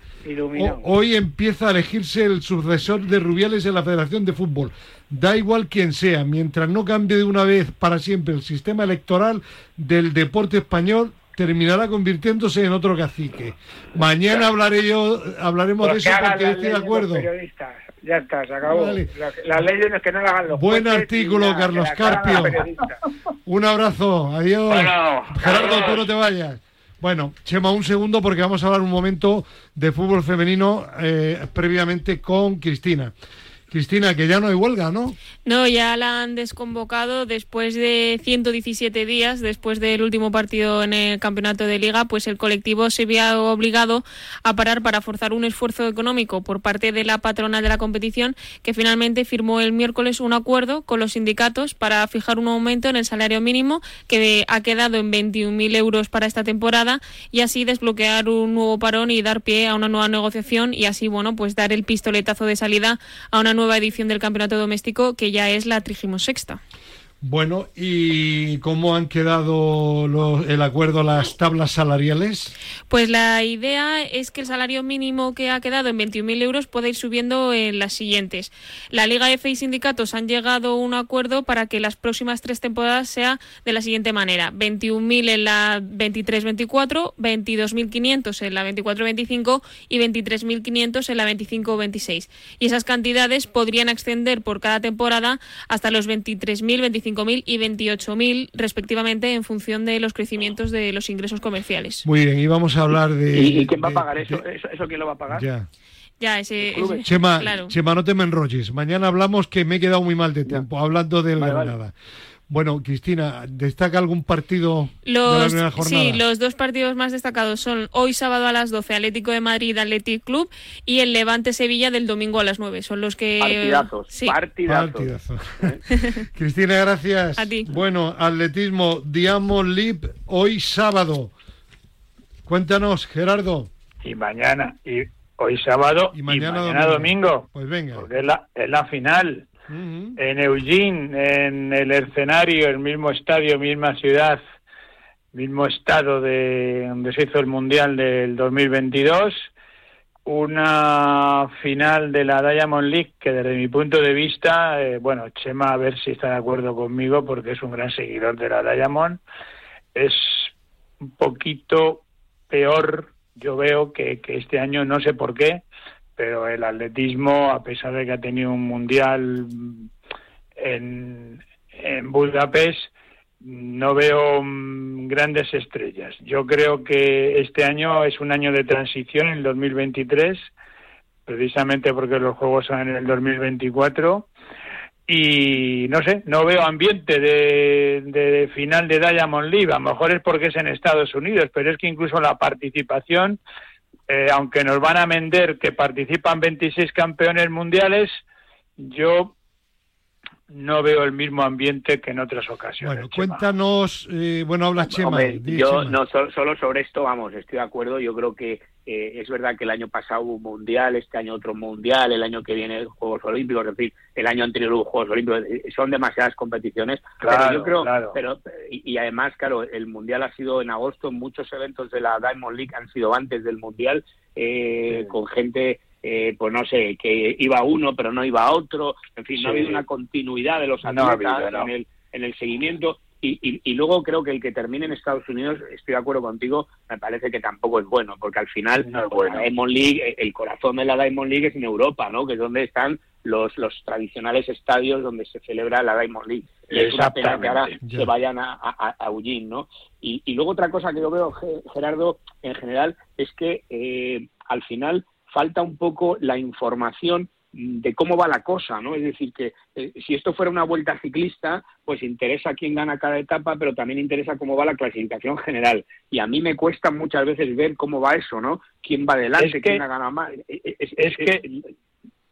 hoy empieza a elegirse el sucesor de Rubiales en la Federación de Fútbol. Da igual quien sea, mientras no cambie de una vez para siempre el sistema electoral del deporte español, terminará convirtiéndose en otro cacique. Mañana hablaré yo, hablaremos de eso porque estoy de acuerdo. Ya está, se acabó. Las leyes que no la hagan los Buen artículo, Carlos Carpio. Un abrazo, adiós. Gerardo, tú no te vayas. Bueno, Chema, un segundo porque vamos a hablar un momento de fútbol femenino eh, previamente con Cristina. Cristina, que ya no hay huelga, ¿no? No, ya la han desconvocado después de 117 días, después del último partido en el campeonato de liga, pues el colectivo se había obligado a parar para forzar un esfuerzo económico por parte de la patronal de la competición, que finalmente firmó el miércoles un acuerdo con los sindicatos para fijar un aumento en el salario mínimo que ha quedado en 21.000 euros para esta temporada y así desbloquear un nuevo parón y dar pie a una nueva negociación y así, bueno, pues dar el pistoletazo de salida a una nueva nueva edición del campeonato doméstico que ya es la sexta. Bueno, ¿y cómo han quedado el acuerdo, las tablas salariales? Pues la idea es que el salario mínimo que ha quedado en 21.000 euros pueda ir subiendo en las siguientes. La Liga F y sindicatos han llegado a un acuerdo para que las próximas tres temporadas sea de la siguiente manera. 21.000 en la 23-24, 22.500 en la 24-25 y 23.500 en la 25-26. Y esas cantidades podrían extender por cada temporada hasta los 23.000, 25 5.000 y 28.000 respectivamente en función de los crecimientos de los ingresos comerciales. Muy bien, y vamos a hablar de... ¿Y, quién va a pagar eso? eso? quién lo va a pagar? Ya. Ya, ese, Chema, Chema, no te me enrolles. Mañana hablamos que me he quedado muy mal de tiempo, hablando de la nada. Bueno, Cristina, ¿destaca algún partido los, de la jornada? Sí, los dos partidos más destacados son hoy sábado a las 12 Atlético de Madrid Athletic Club y el Levante Sevilla del domingo a las 9. Son los que... Partidazos, sí. partidazos. Cristina, gracias. A ti. Bueno, atletismo Diamond Leap hoy sábado. Cuéntanos, Gerardo. Y mañana, y hoy sábado y mañana, domingo. domingo. Pues venga. Porque es la, es la final. En Eugene, en el escenario, el mismo estadio, misma ciudad, mismo estado de donde se hizo el Mundial del 2022. Una final de la Diamond League que desde mi punto de vista, eh, bueno, Chema a ver si está de acuerdo conmigo porque es un gran seguidor de la Diamond, es un poquito peor, yo veo que, que este año, no sé por qué, pero el atletismo, a pesar de que ha tenido un mundial en, Budapest, no veo mm, grandes estrellas. Yo creo que este año es un año de transición, el 2023, precisamente porque los Juegos son en el 2024. Y no sé, no veo ambiente de, de final de Diamond League. A lo mejor es porque es en Estados Unidos, pero es que incluso la participación eh, aunque nos van a vender que participan 26 campeones mundiales, yo no veo el mismo ambiente que en otras ocasiones. Bueno, cuéntanos, eh, bueno, habla Chema. Hombre, yo no solo, sobre esto, vamos, estoy de acuerdo. Yo creo que eh, es verdad que el año pasado hubo un mundial, este año otro mundial, el año que viene Juegos Olímpicos, es decir, el año anterior hubo Juegos Olímpicos, son demasiadas competiciones. Claro, pero yo creo, claro. pero y, y, además, claro, el mundial ha sido en agosto, muchos eventos de la Diamond League han sido antes del mundial, eh, sí. con gente eh, pues no sé, que iba uno pero no iba otro, en fin, sí. no ha habido una continuidad de los atletas no habido, no. en, el, en el seguimiento. Y, y, y, luego creo que el que termine en Estados Unidos, estoy de acuerdo contigo, me parece que tampoco es bueno, porque al final no bueno. la Diamond League, el corazón de la Diamond League es en Europa, ¿no? Que es donde están los, los tradicionales estadios donde se celebra la Diamond League. Y es una pena que ahora se vayan a, a, ¿no? Y, y, luego otra cosa que yo veo, Gerardo, en general, es que eh, al final falta un poco la información de cómo va la cosa, ¿no? Es decir, que eh, si esto fuera una vuelta ciclista, pues interesa quién gana cada etapa, pero también interesa cómo va la clasificación general. Y a mí me cuesta muchas veces ver cómo va eso, ¿no? ¿Quién va adelante? Es que, ¿Quién ha ganado más? Es, es, es que...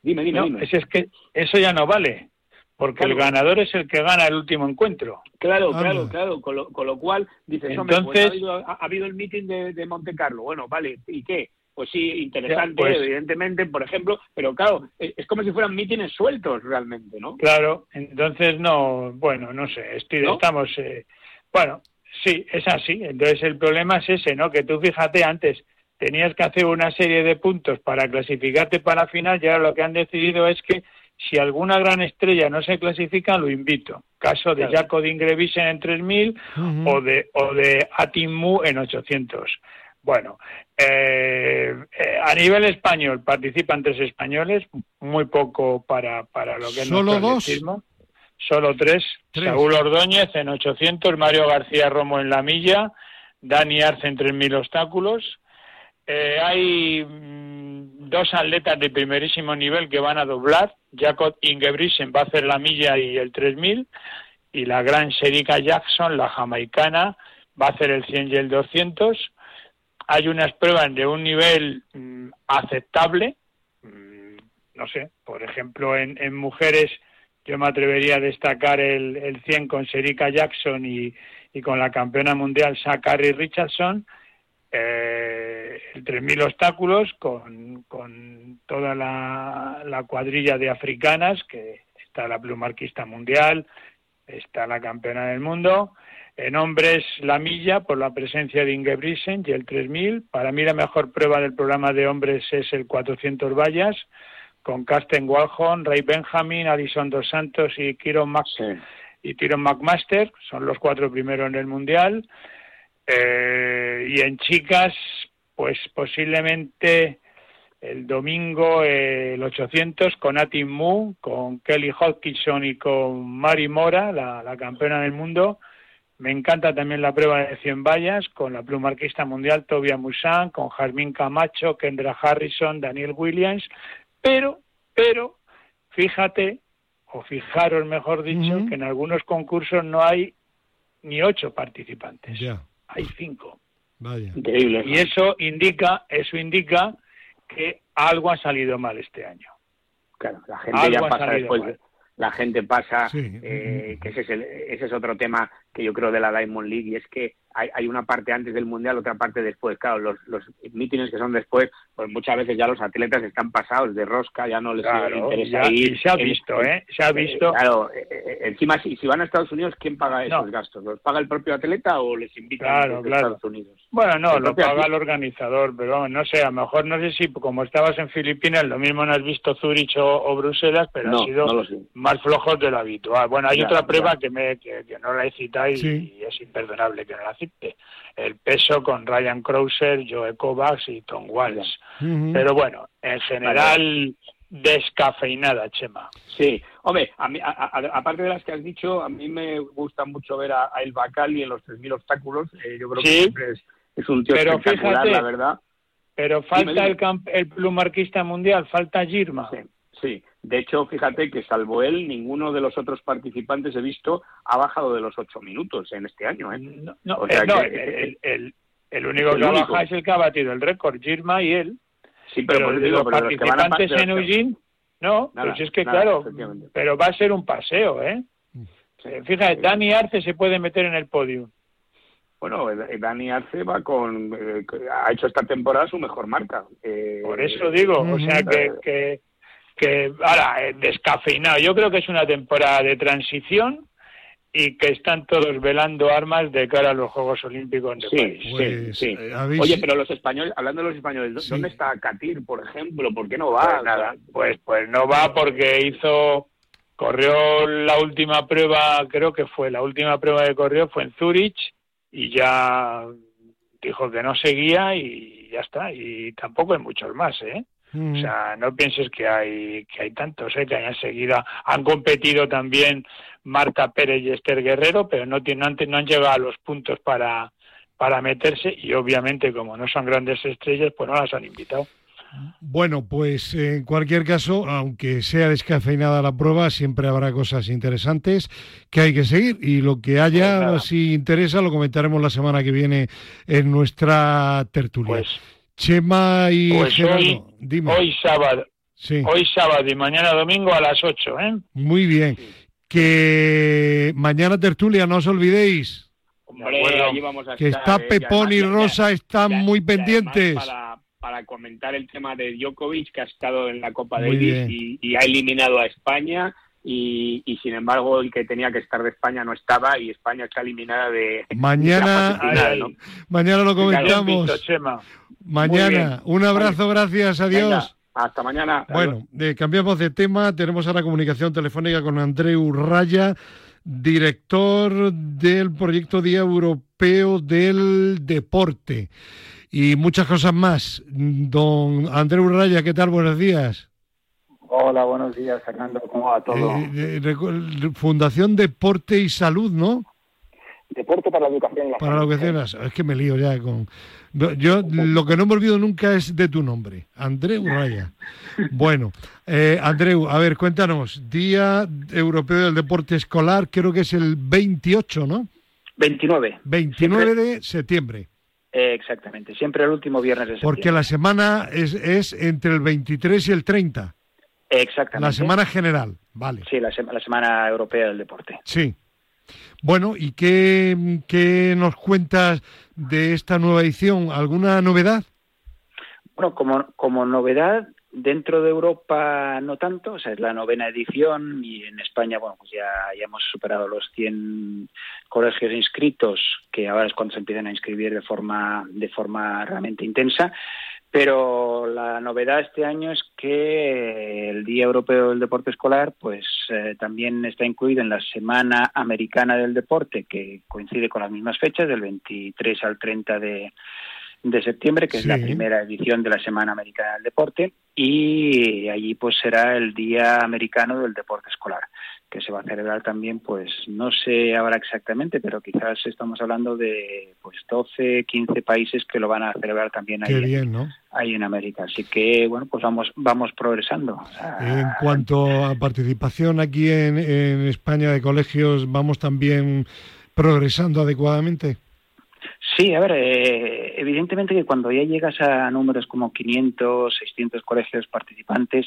Dime, dime, no, dime. Es, que eso ya no vale, porque claro. el ganador es el que gana el último encuentro. Claro, ah, claro, claro. Con lo, con lo cual, dices, Entonces, hombre, pues ha, habido, ha, habido, el meeting de, de Monte Carlo. Bueno, vale, ¿y qué? Pues sí, interesante, pues, evidentemente, por ejemplo, pero claro, es como si fueran mítines sueltos realmente, ¿no? Claro, entonces no, bueno, no sé, estoy, ¿No? estamos, eh, bueno, sí, es así, entonces el problema es ese, ¿no? Que tú fíjate antes, tenías que hacer una serie de puntos para clasificarte para la final y ahora lo que han decidido es que si alguna gran estrella no se clasifica, lo invito. Caso de claro. Jaco de Ingrevisen en 3000 uh -huh. o de o de Atimmu en 800. Bueno, eh, eh, a nivel español participan tres españoles, muy poco para, para lo que es ¿Solo nuestro dos? atletismo. Solo tres. tres. Saúl Ordóñez en 800, Mario García Romo en la milla, Dani Arce en 3.000 obstáculos. Eh, hay mmm, dos atletas de primerísimo nivel que van a doblar. Jacob Ingebrigtsen va a hacer la milla y el 3000 y la gran Sherika Jackson, la jamaicana, va a hacer el 100 y el 200 hay unas pruebas de un nivel mmm, aceptable, mmm, no sé, por ejemplo, en, mujeres yo me atrevería a destacar el, el 100 con Serika Jackson y, y, con la campeona mundial Sakari Richardson, eh, el 3.000 obstáculos con, con toda la, la, cuadrilla de africanas, que está la plumarquista mundial, está la campeona del mundo, en hombres, la milla, por la presencia de Ingebrigtsen y el 3000. Para mí la mejor prueba del programa de hombres es el 400 vallas, con Carsten Walhon, Ray Benjamin, Alison Dos Santos y Kieron, Mac sí. y Tyron McMaster. Son los cuatro primeros en el Mundial. Eh, y en chicas, pues posiblemente el domingo eh, el 800 con Atim Mu, con Kelly Hodgkinson y con Mari Mora, la, la campeona del mundo me encanta también la prueba de 100 vallas con la plumarquista mundial Tobia Musan, con Jarmín Camacho, Kendra Harrison, Daniel Williams, pero, pero, fíjate, o fijaros, mejor dicho, que en algunos concursos no hay ni ocho participantes. Ya. Hay cinco. Vaya. Increíble. Y eso indica, eso indica que algo ha salido mal este año. Claro, la gente Algo ya pasa después. mal. La gente pasa, Sí. eh, que ese es, el- ese es otro tema que yo creo de la Diamond League, y es que hay, hay una parte antes del Mundial, otra parte después. Claro, los, los mítines que son después, pues muchas veces ya los atletas están pasados de rosca, ya no les Claro, interesa ya- ir. y se ha visto, ¿eh? Se ha eh, visto. Claro, eh, eh, encima si, si van a Estados Unidos, ¿quién paga esos No. gastos? ¿Los paga el propio atleta o les invitan Claro, desde claro. Estados Unidos? Bueno, no, El lo paga atleta. el organizador, pero vamos, no sé, a lo mejor no sé si como estabas en Filipinas, lo mismo no has visto Zurich o, o Bruselas, pero No, ha sido no más flojos de lo habitual. Bueno, hay Ya, otra prueba ya. que, me, que, que no la he citado y, Sí. y es imperdonable que no la El peso con Ryan Krauser, Joe Kovacs y Tom Walsh. Pero bueno, en general, descafeinada, Chema. Sí, hombre, a mí, a- a- aparte de las que has dicho, a mí me gusta mucho ver a, El Bacali en los 3.000 obstáculos. eh, yo creo que siempre es, es un tío Pero espectacular, fíjate, la verdad. Pero falta dime. El, camp- el plumarquista mundial, falta Girma. Sí, sí. De hecho, fíjate que salvo él, ninguno de los otros participantes he visto ha bajado de los 8 minutos en este año. ¿eh? No, no, O sea no, que- el, el- el- el único el que único. baja es el que ha batido el récord, Girma y él. Sí, pero, Pero, por eso de digo, los pero de los que van a pa- participantes en Eugene, no, Nada, pues es que nada, claro, pero va a ser un paseo, ¿eh? Eh, Fíjate, Dani Arce se puede meter en el podio. Bueno, eh, Dani Arce va con, eh, ha hecho esta temporada su mejor marca. Eh, Por eso digo, o sea que, que, que ahora, eh, descafeinado. Yo creo que es una temporada de transición y que están todos velando armas de cara a los Juegos Olímpicos de Sí, París. Pues, sí, sí. eh, habéis- Oye, pero los españoles, hablando de los españoles, ¿dó- Sí. ¿dónde está Katir, por ejemplo? ¿Por qué no va? Pues nada, pues, pues no va porque hizo, corrió la última prueba, creo que fue la última prueba que corrió fue en Zurich y ya dijo que no seguía y ya está. Y tampoco hay muchos más, ¿eh? Ujú. O sea, no pienses que hay que hay tantos, ¿eh? que hayan seguido. Han competido también Marta Pérez y Esther Guerrero, pero no, tienen, no, han, no han llegado a los puntos para, para meterse y obviamente como no son grandes estrellas, pues no las han invitado. Bueno, pues en cualquier caso, aunque sea descafeinada la prueba, siempre habrá cosas interesantes que hay que seguir y lo que haya, Pues si interesa, lo comentaremos la semana que viene en nuestra tertulia. Pues, Chema y pues Gerardo, hoy, dime. hoy sábado, Sí, hoy sábado y mañana domingo a las 8, ¿eh? muy bien. Que mañana tertulia, no os olvidéis, Hombre, acuerdo. allí vamos a que estar, está ¿eh? Pepón y además Rosa están ya- muy pendientes. Para, para comentar el tema de Djokovic, que ha estado en la Copa Muy Davis y, y ha eliminado a España. Y, y, sin embargo, el que tenía que estar de España no estaba y España está eliminada de. Mañana- de la fase final, Ay, ¿no? Mañana lo comentamos. Mañana. Un abrazo, gracias, adiós. Venga, hasta mañana. Bueno, eh, cambiamos de tema. Tenemos ahora comunicación telefónica con Andreu Raya, director del proyecto Día Europeo del Deporte. Y muchas cosas más. Don Andreu Raya, ¿qué tal? Buenos días. Hola, buenos días, Fernando. ¿Cómo va todo? Eh, eh, Fundación Deporte y Salud, ¿no? Deporte para la educación. y la Para la salud. educación. Es que me lío ya con... Yo lo que no me olvido nunca es de tu nombre, Andreu Raya. Bueno, eh, Andreu, a ver, cuéntanos. Día Europeo del Deporte Escolar, creo que es el 28, ¿no? 29. 29 de septiembre. Eh, exactamente. Siempre el último viernes de Porque septiembre. la semana es, es entre el 23 y el 30. Exactamente. La semana general, vale. Sí, la, sema- la Semana Europea del Deporte. Sí. Bueno, ¿y qué, qué nos cuentas de esta nueva edición? ¿Alguna novedad? Bueno, como, como novedad, dentro de Europa no tanto, o sea, es la novena edición y en España, bueno, pues ya, ya hemos superado los 100 colegios inscritos, que ahora es cuando se empiezan a inscribir de forma, de forma realmente intensa. Pero la novedad este año es que el Día Europeo del Deporte Escolar, pues eh, también está incluido en la Semana Americana del Deporte, que coincide con las mismas fechas, del 23 al 30 de, de septiembre, que es la primera edición de la Semana Americana del Deporte. Y allí pues será el Día Americano del Deporte Escolar que se va a celebrar también, pues no sé ahora exactamente, pero quizás estamos hablando de pues 12, 15 países que lo van a celebrar también ahí, ahí en América. Así que, bueno, pues vamos vamos progresando. en cuanto a participación aquí en, en España de colegios, ¿vamos también progresando adecuadamente? Sí, a ver, eh, evidentemente que cuando ya llegas a números como 500, 600 colegios participantes,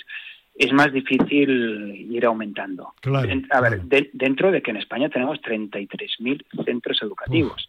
es más difícil ir aumentando. a ver, dentro de que en España tenemos 33.000 centros educativos.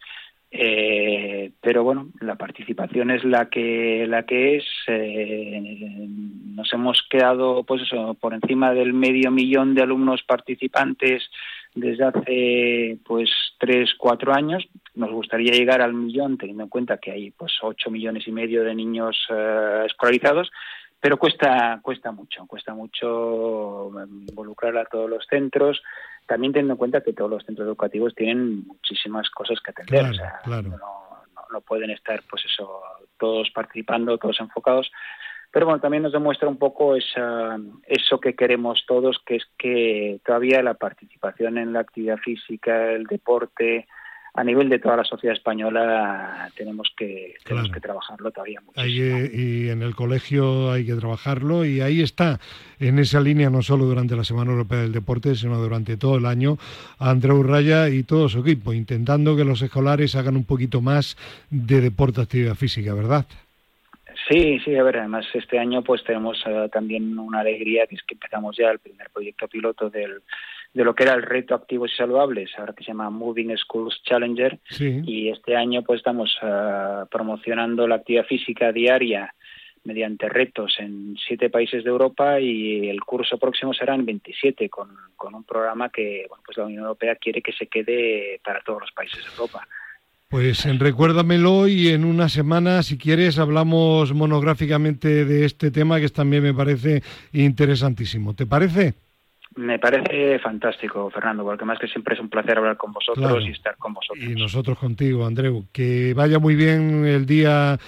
Eh, pero bueno, la participación es la que la que es. Eh, nos hemos quedado, pues eso, por encima del medio millón de alumnos participantes desde hace pues tres cuatro años. Nos gustaría llegar al millón, teniendo en cuenta que hay pues ocho millones y medio de niños eh, escolarizados pero cuesta cuesta mucho cuesta mucho involucrar a todos los centros también teniendo en cuenta que todos los centros educativos tienen muchísimas cosas que atender o sea, no, pueden estar pues eso todos participando todos enfocados pero bueno también nos demuestra un poco esa, eso que queremos todos que es que todavía la participación en la actividad física el deporte a nivel de toda la sociedad española tenemos que tenemos que trabajarlo todavía muchísimo. y en el colegio hay que trabajarlo y ahí está en esa línea no solo durante la Semana Europea del Deporte sino durante todo el año Andreu Raya y todo su equipo intentando que los escolares hagan un poquito más de deporte actividad física, ¿verdad? Sí, sí, a ver, además este año pues tenemos eh, también una alegría que es que empezamos ya el primer proyecto piloto del de lo que era el reto activos y saludables, ahora que se llama Moving Schools Challenger. Y este año pues estamos eh, promocionando la actividad física diaria mediante retos en siete países de Europa y el curso próximo será en 27 con, con un programa que bueno, pues la Unión Europea quiere que se quede para todos los países de Europa. Pues recuérdamelo y en una semana, si quieres, hablamos monográficamente de este tema que también me parece interesantísimo. ¿Te parece? Me parece fantástico, Fernando, porque más que siempre es un placer hablar con vosotros y estar con vosotros. Y nosotros contigo, Andreu. Que vaya muy bien el Día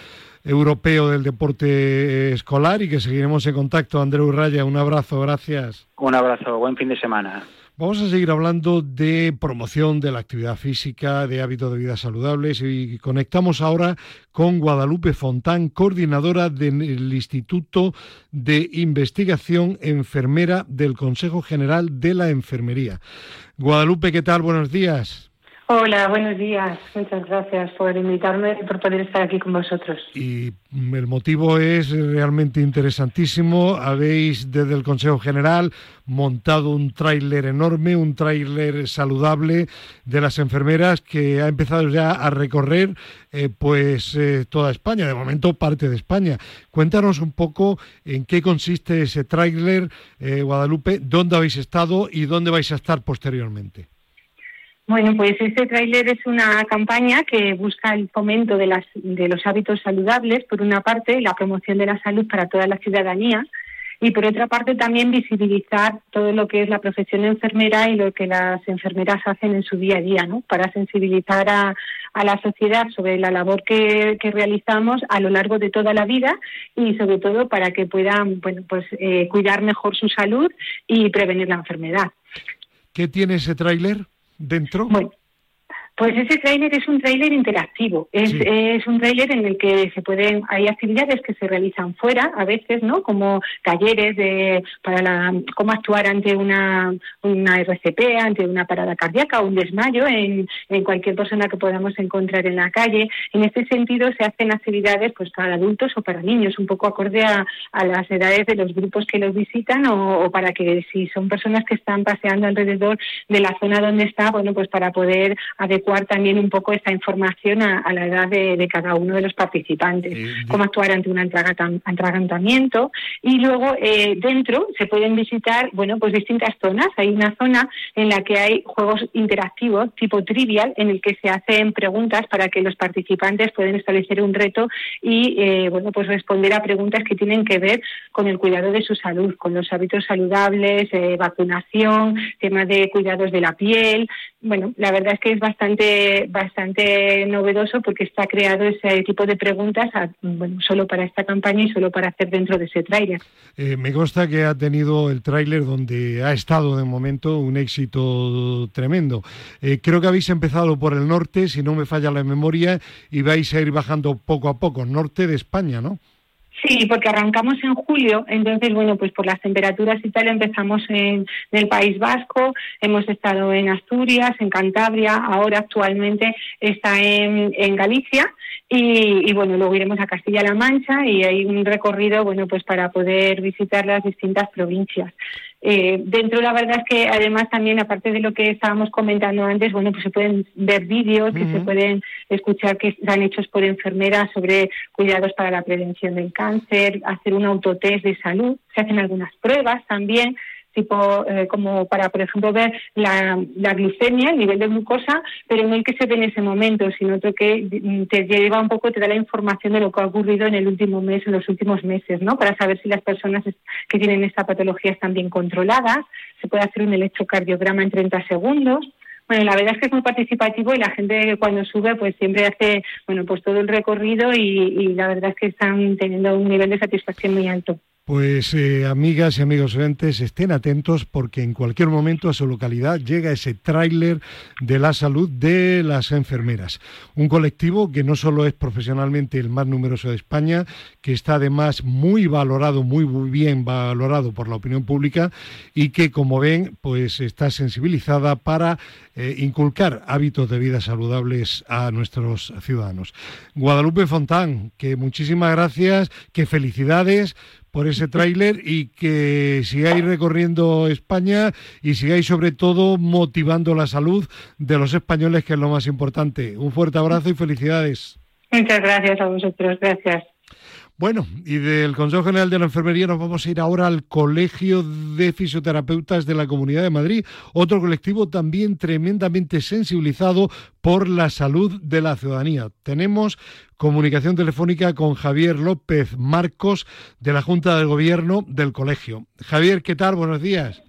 Europeo del Deporte Escolar y que seguiremos en contacto. Andreu Raya, un abrazo, gracias. Un abrazo, buen fin de semana. Vamos a seguir hablando de promoción de la actividad física, de hábitos de vida saludables y conectamos ahora con Guadalupe Fontán, coordinadora del Instituto de Investigación Enfermera del Consejo General de la Enfermería. Guadalupe, ¿qué tal? Buenos días. Hola, buenos días. Muchas gracias por invitarme y por poder estar aquí con vosotros. Y el motivo es realmente interesantísimo. Habéis desde el Consejo General montado un tráiler enorme, un tráiler saludable de las enfermeras que ha empezado ya a recorrer eh, pues eh, toda España, de momento parte de España. Cuéntanos un poco en qué consiste ese tráiler, eh, Guadalupe, dónde habéis estado y dónde vais a estar posteriormente. Bueno, pues este tráiler es una campaña que busca el fomento de, las, de los hábitos saludables, por una parte, la promoción de la salud para toda la ciudadanía, y por otra parte también visibilizar todo lo que es la profesión enfermera y lo que las enfermeras hacen en su día a día, ¿no? Para sensibilizar a, la sociedad sobre la labor que, realizamos a lo largo de toda la vida y sobre todo para que puedan, bueno, pues eh, cuidar mejor su salud y prevenir la enfermedad. ¿Qué tiene ese tráiler? Dentro? Pues ese tráiler es un tráiler interactivo, es, es un tráiler en el que se pueden, hay actividades que se realizan fuera a veces, ¿no? Como talleres de, para la, cómo actuar ante una, una RCP, ante una parada cardíaca o un desmayo en, en cualquier persona que podamos encontrar en la calle. En este sentido se hacen actividades pues para adultos o para niños, un poco acorde a, las edades de los grupos que los visitan o, para que si son personas que están paseando alrededor de la zona donde está, bueno, pues para poder adecuar también un poco esta información a, la edad de, cada uno de los participantes, cómo actuar ante un atragantamiento. Y luego eh, dentro se pueden visitar, bueno, pues distintas zonas. Hay una zona en la que hay juegos interactivos tipo trivial en el que se hacen preguntas para que los participantes puedan establecer un reto y, eh, bueno, pues responder a preguntas que tienen que ver con el cuidado de su salud, con los hábitos saludables, eh, vacunación, temas de cuidados de la piel, bueno, la verdad es que es bastante, bastante novedoso porque está creado ese tipo de preguntas solo para esta campaña y solo para hacer dentro de ese tráiler. Eh, me consta que ha tenido el tráiler donde ha estado de momento un éxito tremendo. Eh, creo que habéis empezado por el norte, si no me falla la memoria, y vais a ir bajando poco a poco, norte de España, ¿no? Sí, porque arrancamos en julio, entonces, bueno, pues por las temperaturas y tal empezamos en, el País Vasco, hemos estado en Asturias, en Cantabria, ahora actualmente está en, Galicia y, bueno, luego iremos a Castilla-La Mancha y hay un recorrido, bueno, pues para poder visitar las distintas provincias. Eh, dentro la verdad es que además también aparte de lo que estábamos comentando antes, bueno, pues se pueden ver vídeos, que se pueden escuchar que están hechos por enfermeras sobre cuidados para la prevención del cáncer, hacer un autotest de salud, se hacen algunas pruebas también tipo eh, como para, por ejemplo, ver la, la, glucemia, el nivel de glucosa, pero no el que se ve en ese momento, sino otro que mm, te lleva un poco, te da la información de lo que ha ocurrido en el último mes, en los últimos meses, ¿no? Para saber si las personas que tienen esta patología están bien controladas. Se puede hacer un electrocardiograma en 30 segundos. Bueno, la verdad es que es muy participativo y la gente cuando sube pues siempre hace, bueno, pues todo el recorrido y, y la verdad es que están teniendo un nivel de satisfacción muy alto. Pues eh, amigas y amigos oyentes, estén atentos porque en cualquier momento a su localidad llega ese tráiler de la salud de las enfermeras. Un colectivo que no solo es profesionalmente el más numeroso de España, que está además muy valorado, muy bien valorado por la opinión pública y que, como ven, pues está sensibilizada para eh, inculcar hábitos de vida saludables a nuestros ciudadanos. Guadalupe Fontán, que muchísimas gracias, que felicidades por ese tráiler y que sigáis recorriendo España y sigáis sobre todo motivando la salud de los españoles, que es lo más importante. Un fuerte abrazo y felicidades. Muchas gracias a vosotros, gracias. Bueno, y del Consejo General de la Enfermería nos vamos a ir ahora al Colegio de Fisioterapeutas de la Comunidad de Madrid, otro colectivo también tremendamente sensibilizado por la salud de la ciudadanía. Tenemos comunicación telefónica con Javier López Marcos de la Junta de Gobierno del colegio. Javier, ¿qué tal? Buenos días.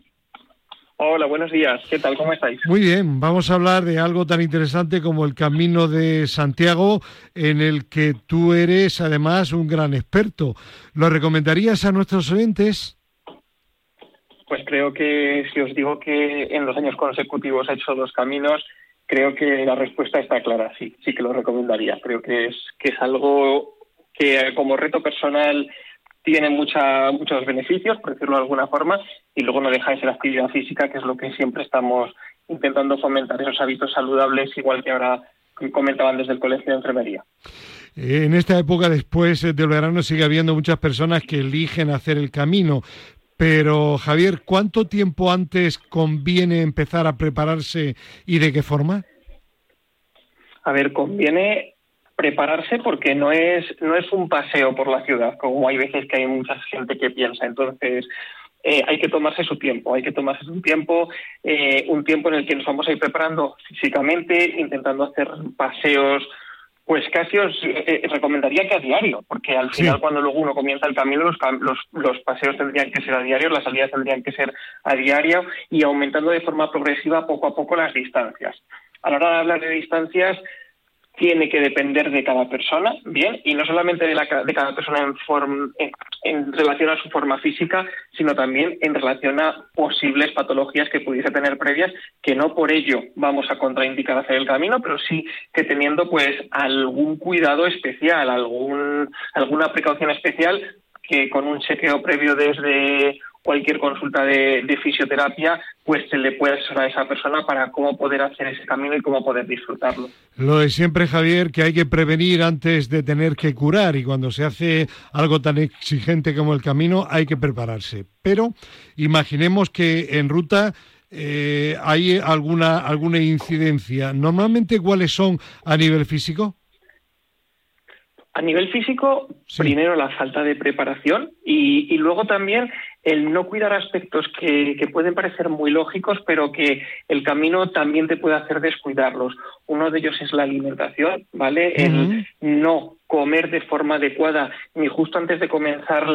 Hola, buenos días. ¿Qué tal? ¿Cómo estáis? Muy bien. Vamos a hablar de algo tan interesante como el Camino de Santiago, en el que tú eres además un gran experto. ¿Lo recomendarías a nuestros oyentes? Pues creo que si os digo que en los años consecutivos he hecho dos caminos, creo que la respuesta está clara. Sí, sí que lo recomendaría. Creo que es que es algo que como reto personal tiene mucha, muchos beneficios, por decirlo de alguna forma, y luego no deja de ser actividad física, que es lo que siempre estamos intentando fomentar, esos hábitos saludables, igual que ahora comentaban desde el Colegio de Enfermería. Eh, en esta época, después del verano, sigue habiendo muchas personas que eligen hacer el camino. Pero, Javier, ¿cuánto tiempo antes conviene empezar a prepararse y de qué forma? A ver, conviene prepararse porque no es, no es un paseo por la ciudad, como hay veces que hay mucha gente que piensa. Entonces, eh, hay que tomarse su tiempo, hay que tomarse su tiempo, eh, un tiempo en el que nos vamos a ir preparando físicamente, intentando hacer paseos, pues casi os eh, recomendaría que a diario, porque al final cuando luego uno comienza el camino, los, los, los, paseos tendrían que ser a diario, las salidas tendrían que ser a diario y aumentando de forma progresiva poco a poco las distancias. A la hora de hablar de distancias, tiene que depender de cada persona, bien, y no solamente de, la, de cada persona en, en, relación a su forma física, sino también en relación a posibles patologías que pudiese tener previas, que no por ello vamos a contraindicar hacer el camino, pero sí que teniendo pues algún cuidado especial, algún, alguna precaución especial que con un chequeo previo desde cualquier consulta de, fisioterapia, pues se le puede asesorar a esa persona para cómo poder hacer ese camino y cómo poder disfrutarlo. Lo de siempre, Javier, que hay que prevenir antes de tener que curar y cuando se hace algo tan exigente como el camino hay que prepararse. Pero imaginemos que en ruta eh, hay alguna, alguna incidencia. Normalmente, ¿cuáles son a nivel físico? A nivel físico, primero la falta de preparación y, y, luego también el no cuidar aspectos que, pueden parecer muy lógicos, pero que el camino también te puede hacer descuidarlos. Uno de ellos es la alimentación, ¿vale? El no comer de forma adecuada, ni justo antes de comenzar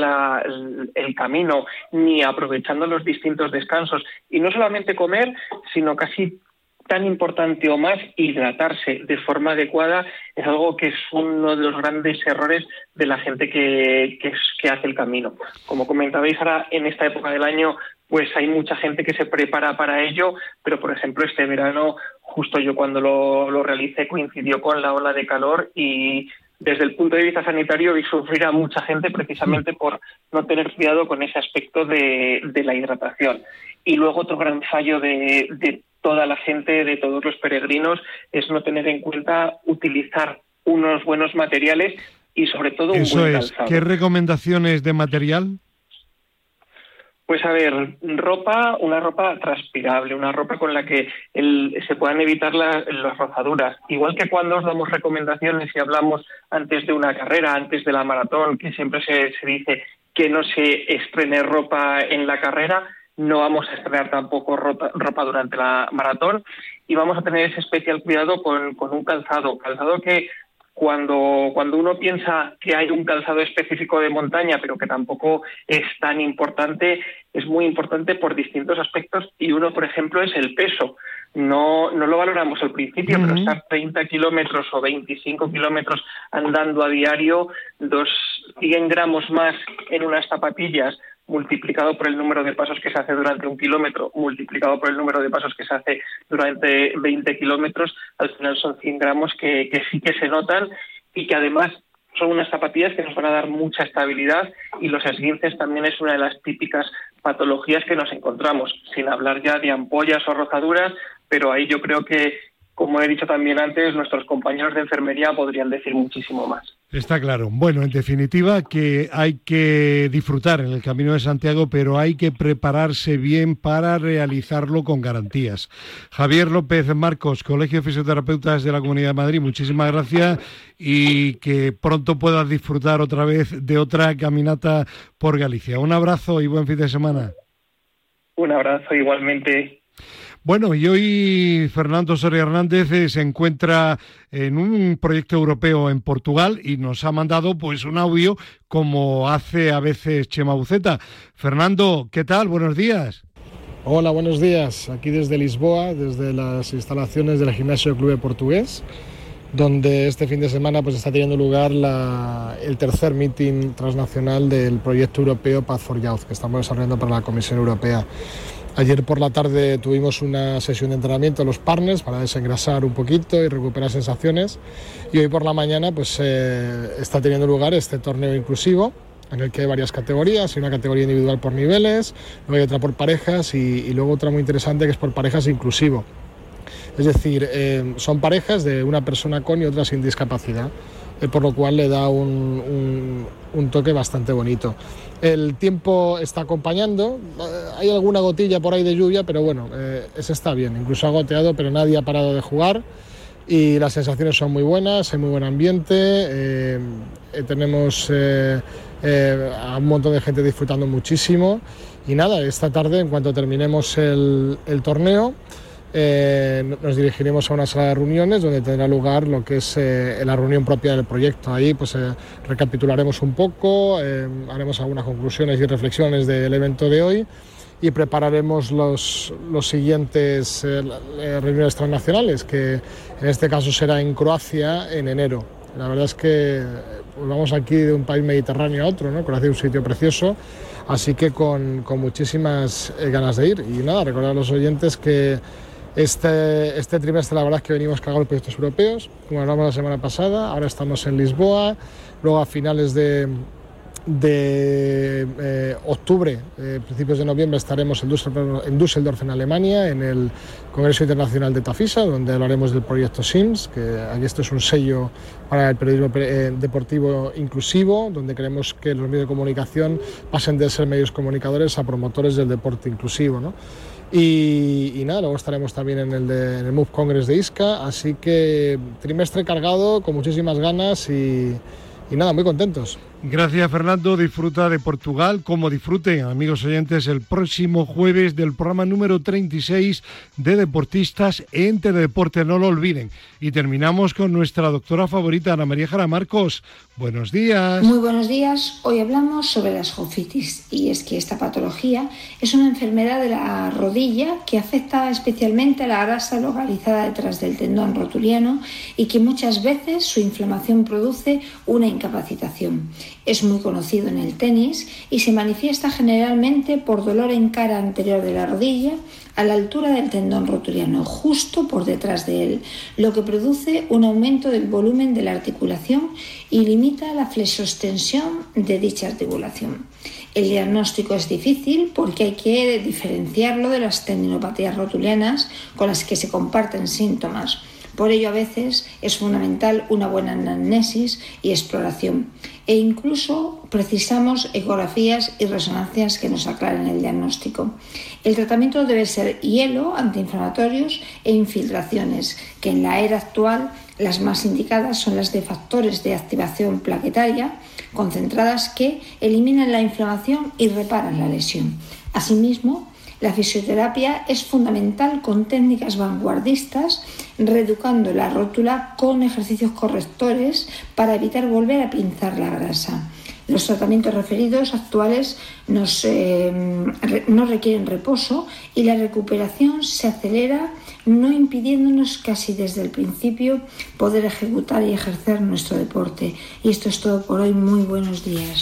el, camino, ni aprovechando los distintos descansos. Y no solamente comer, sino casi tan importante o más hidratarse de forma adecuada es algo que es uno de los grandes errores de la gente que, que, hace el camino. Como comentabais ahora, en esta época del año, pues hay mucha gente que se prepara para ello, pero por ejemplo este verano, justo yo cuando lo, lo realicé coincidió con la ola de calor y desde el punto de vista sanitario vi sufrir a mucha gente precisamente por no tener cuidado con ese aspecto de, de la hidratación. Y luego otro gran fallo de, de toda la gente, de todos los peregrinos, es no tener en cuenta utilizar unos buenos materiales y sobre todo un Eso buen es. calzado. ¿Qué recomendaciones de material? Pues a ver, ropa, una ropa transpirable, una ropa con la que el, se puedan evitar la- las rozaduras. Igual que cuando os damos recomendaciones y hablamos antes de una carrera, antes de la maratón, que siempre se, se dice que no se estrene ropa en la carrera, no vamos a estrenar tampoco rota- ropa durante la maratón y vamos a tener ese especial cuidado con, con un calzado, calzado que cuando, cuando uno piensa que hay un calzado específico de montaña, pero que tampoco es tan importante, es muy importante por distintos aspectos y uno, por ejemplo, es el peso. No, no lo valoramos al principio, pero estar 30 kilómetros o 25 kilómetros andando a diario, dos 100 gramos más en unas zapatillas multiplicado por el número de pasos que se hace durante un kilómetro, multiplicado por el número de pasos que se hace durante 20 kilómetros, al final son 100 gramos que, que sí que se notan y que además son unas zapatillas que nos van a dar mucha estabilidad y los esguinces también es una de las típicas patologías que nos encontramos, sin hablar ya de ampollas o rozaduras, pero ahí yo creo que, como he dicho también antes, nuestros compañeros de enfermería podrían decir muchísimo más. Está claro. Bueno, en definitiva, que hay que disfrutar en el Camino de Santiago, pero hay que prepararse bien para realizarlo con garantías. Javier López Marcos, Colegio de Fisioterapeutas de la Comunidad de Madrid, muchísimas gracias y que pronto puedas disfrutar otra vez de otra caminata por Galicia. Un abrazo y buen fin de semana. Un abrazo igualmente. Bueno, y hoy Fernando Soria Hernández eh, se encuentra en un proyecto europeo en Portugal y nos ha mandado pues un audio como hace a veces Chema Buceta. Fernando, ¿qué tal? Buenos días. Hola, buenos días. Aquí desde Lisboa, desde las instalaciones del Gimnasio Clube Portugués, donde este fin de semana pues, está teniendo lugar el tercer meeting transnacional del proyecto europeo Path for Youth, que estamos desarrollando para la Comisión Europea. Ayer por la tarde tuvimos una sesión de entrenamiento a los partners para desengrasar un poquito y recuperar sensaciones. Y hoy por la mañana pues, eh, está teniendo lugar este torneo inclusivo en el que hay varias categorías, hay una categoría individual por niveles, luego hay otra por parejas y, luego otra muy interesante que es por parejas inclusivo. Es decir, eh, son parejas de una persona con y otra sin discapacidad, eh, por lo cual le da un, un- toque bastante bonito. El tiempo está acompañando, eh, hay alguna gotilla por ahí de lluvia, pero bueno, eh, ese está bien, incluso ha goteado, pero nadie ha parado de jugar. Y las sensaciones son muy buenas, hay muy buen ambiente, eh, tenemos a un montón de gente disfrutando muchísimo. Y nada, esta tarde en cuanto terminemos el torneo eh, nos dirigiremos a una sala de reuniones donde tendrá lugar lo que es eh, la reunión propia del proyecto. Ahí pues eh, recapitularemos un poco, eh, haremos algunas conclusiones y reflexiones del evento de hoy y prepararemos los, los siguientes eh, eh, reuniones transnacionales, que en este caso será en Croacia en enero. La verdad es que pues, vamos aquí de un país mediterráneo a otro, ¿no? Croacia es un sitio precioso, así que con, con muchísimas ganas de ir. Y nada, recordar a los oyentes que este, este trimestre la verdad es que venimos cargados de proyectos europeos, como hablamos la semana pasada, ahora estamos en Lisboa, luego a finales de, eh, octubre, eh, principios de noviembre, estaremos en Düsseldorf, en Düsseldorf, en Alemania, en el Congreso Internacional de Tafisa, donde hablaremos del proyecto SIMS, que aquí esto es un sello para el periodismo eh, deportivo inclusivo, donde queremos que los medios de comunicación pasen de ser medios comunicadores a promotores del deporte inclusivo. ¿no? Y, nada, luego estaremos también en el, de, en el Move Congress de ISCA, así que trimestre cargado, con muchísimas ganas y nada, muy contentos. Gracias Fernando, disfruta de Portugal como disfruten amigos oyentes el próximo jueves del programa número 36 de Deportistas en Teledeporte, no lo olviden. Y terminamos con nuestra doctora favorita Ana María Jara Marcos. Buenos días. Muy buenos días. Hoy hablamos sobre la escofitis y es que esta patología es una enfermedad de la rodilla que afecta especialmente a la grasa localizada detrás del tendón rotuliano y que muchas veces su inflamación produce una incapacitación. Es muy conocido en el tenis y se manifiesta generalmente por dolor en cara anterior de la rodilla a la altura del tendón rotuliano, justo por detrás de él, lo que produce un aumento del volumen de la articulación y limita la flexoextensión de dicha articulación. El diagnóstico es difícil porque hay que diferenciarlo de las tendinopatías rotulianas con las que se comparten síntomas. Por ello, a veces es fundamental una buena anamnesis y exploración e incluso precisamos ecografías y resonancias que nos aclaren el diagnóstico. El tratamiento debe ser hielo, antiinflamatorios e infiltraciones, que en la era actual las más indicadas son las de factores de activación plaquetaria concentradas que eliminan la inflamación y reparan la lesión. Asimismo, la fisioterapia es fundamental con técnicas vanguardistas, reeducando la rótula con ejercicios correctores para evitar volver a pinzar la grasa. Los tratamientos referidos actuales eh, no requieren reposo y la recuperación se acelera, no impidiéndonos casi desde el principio poder ejecutar y ejercer nuestro deporte. Y esto es todo por hoy. Muy buenos días.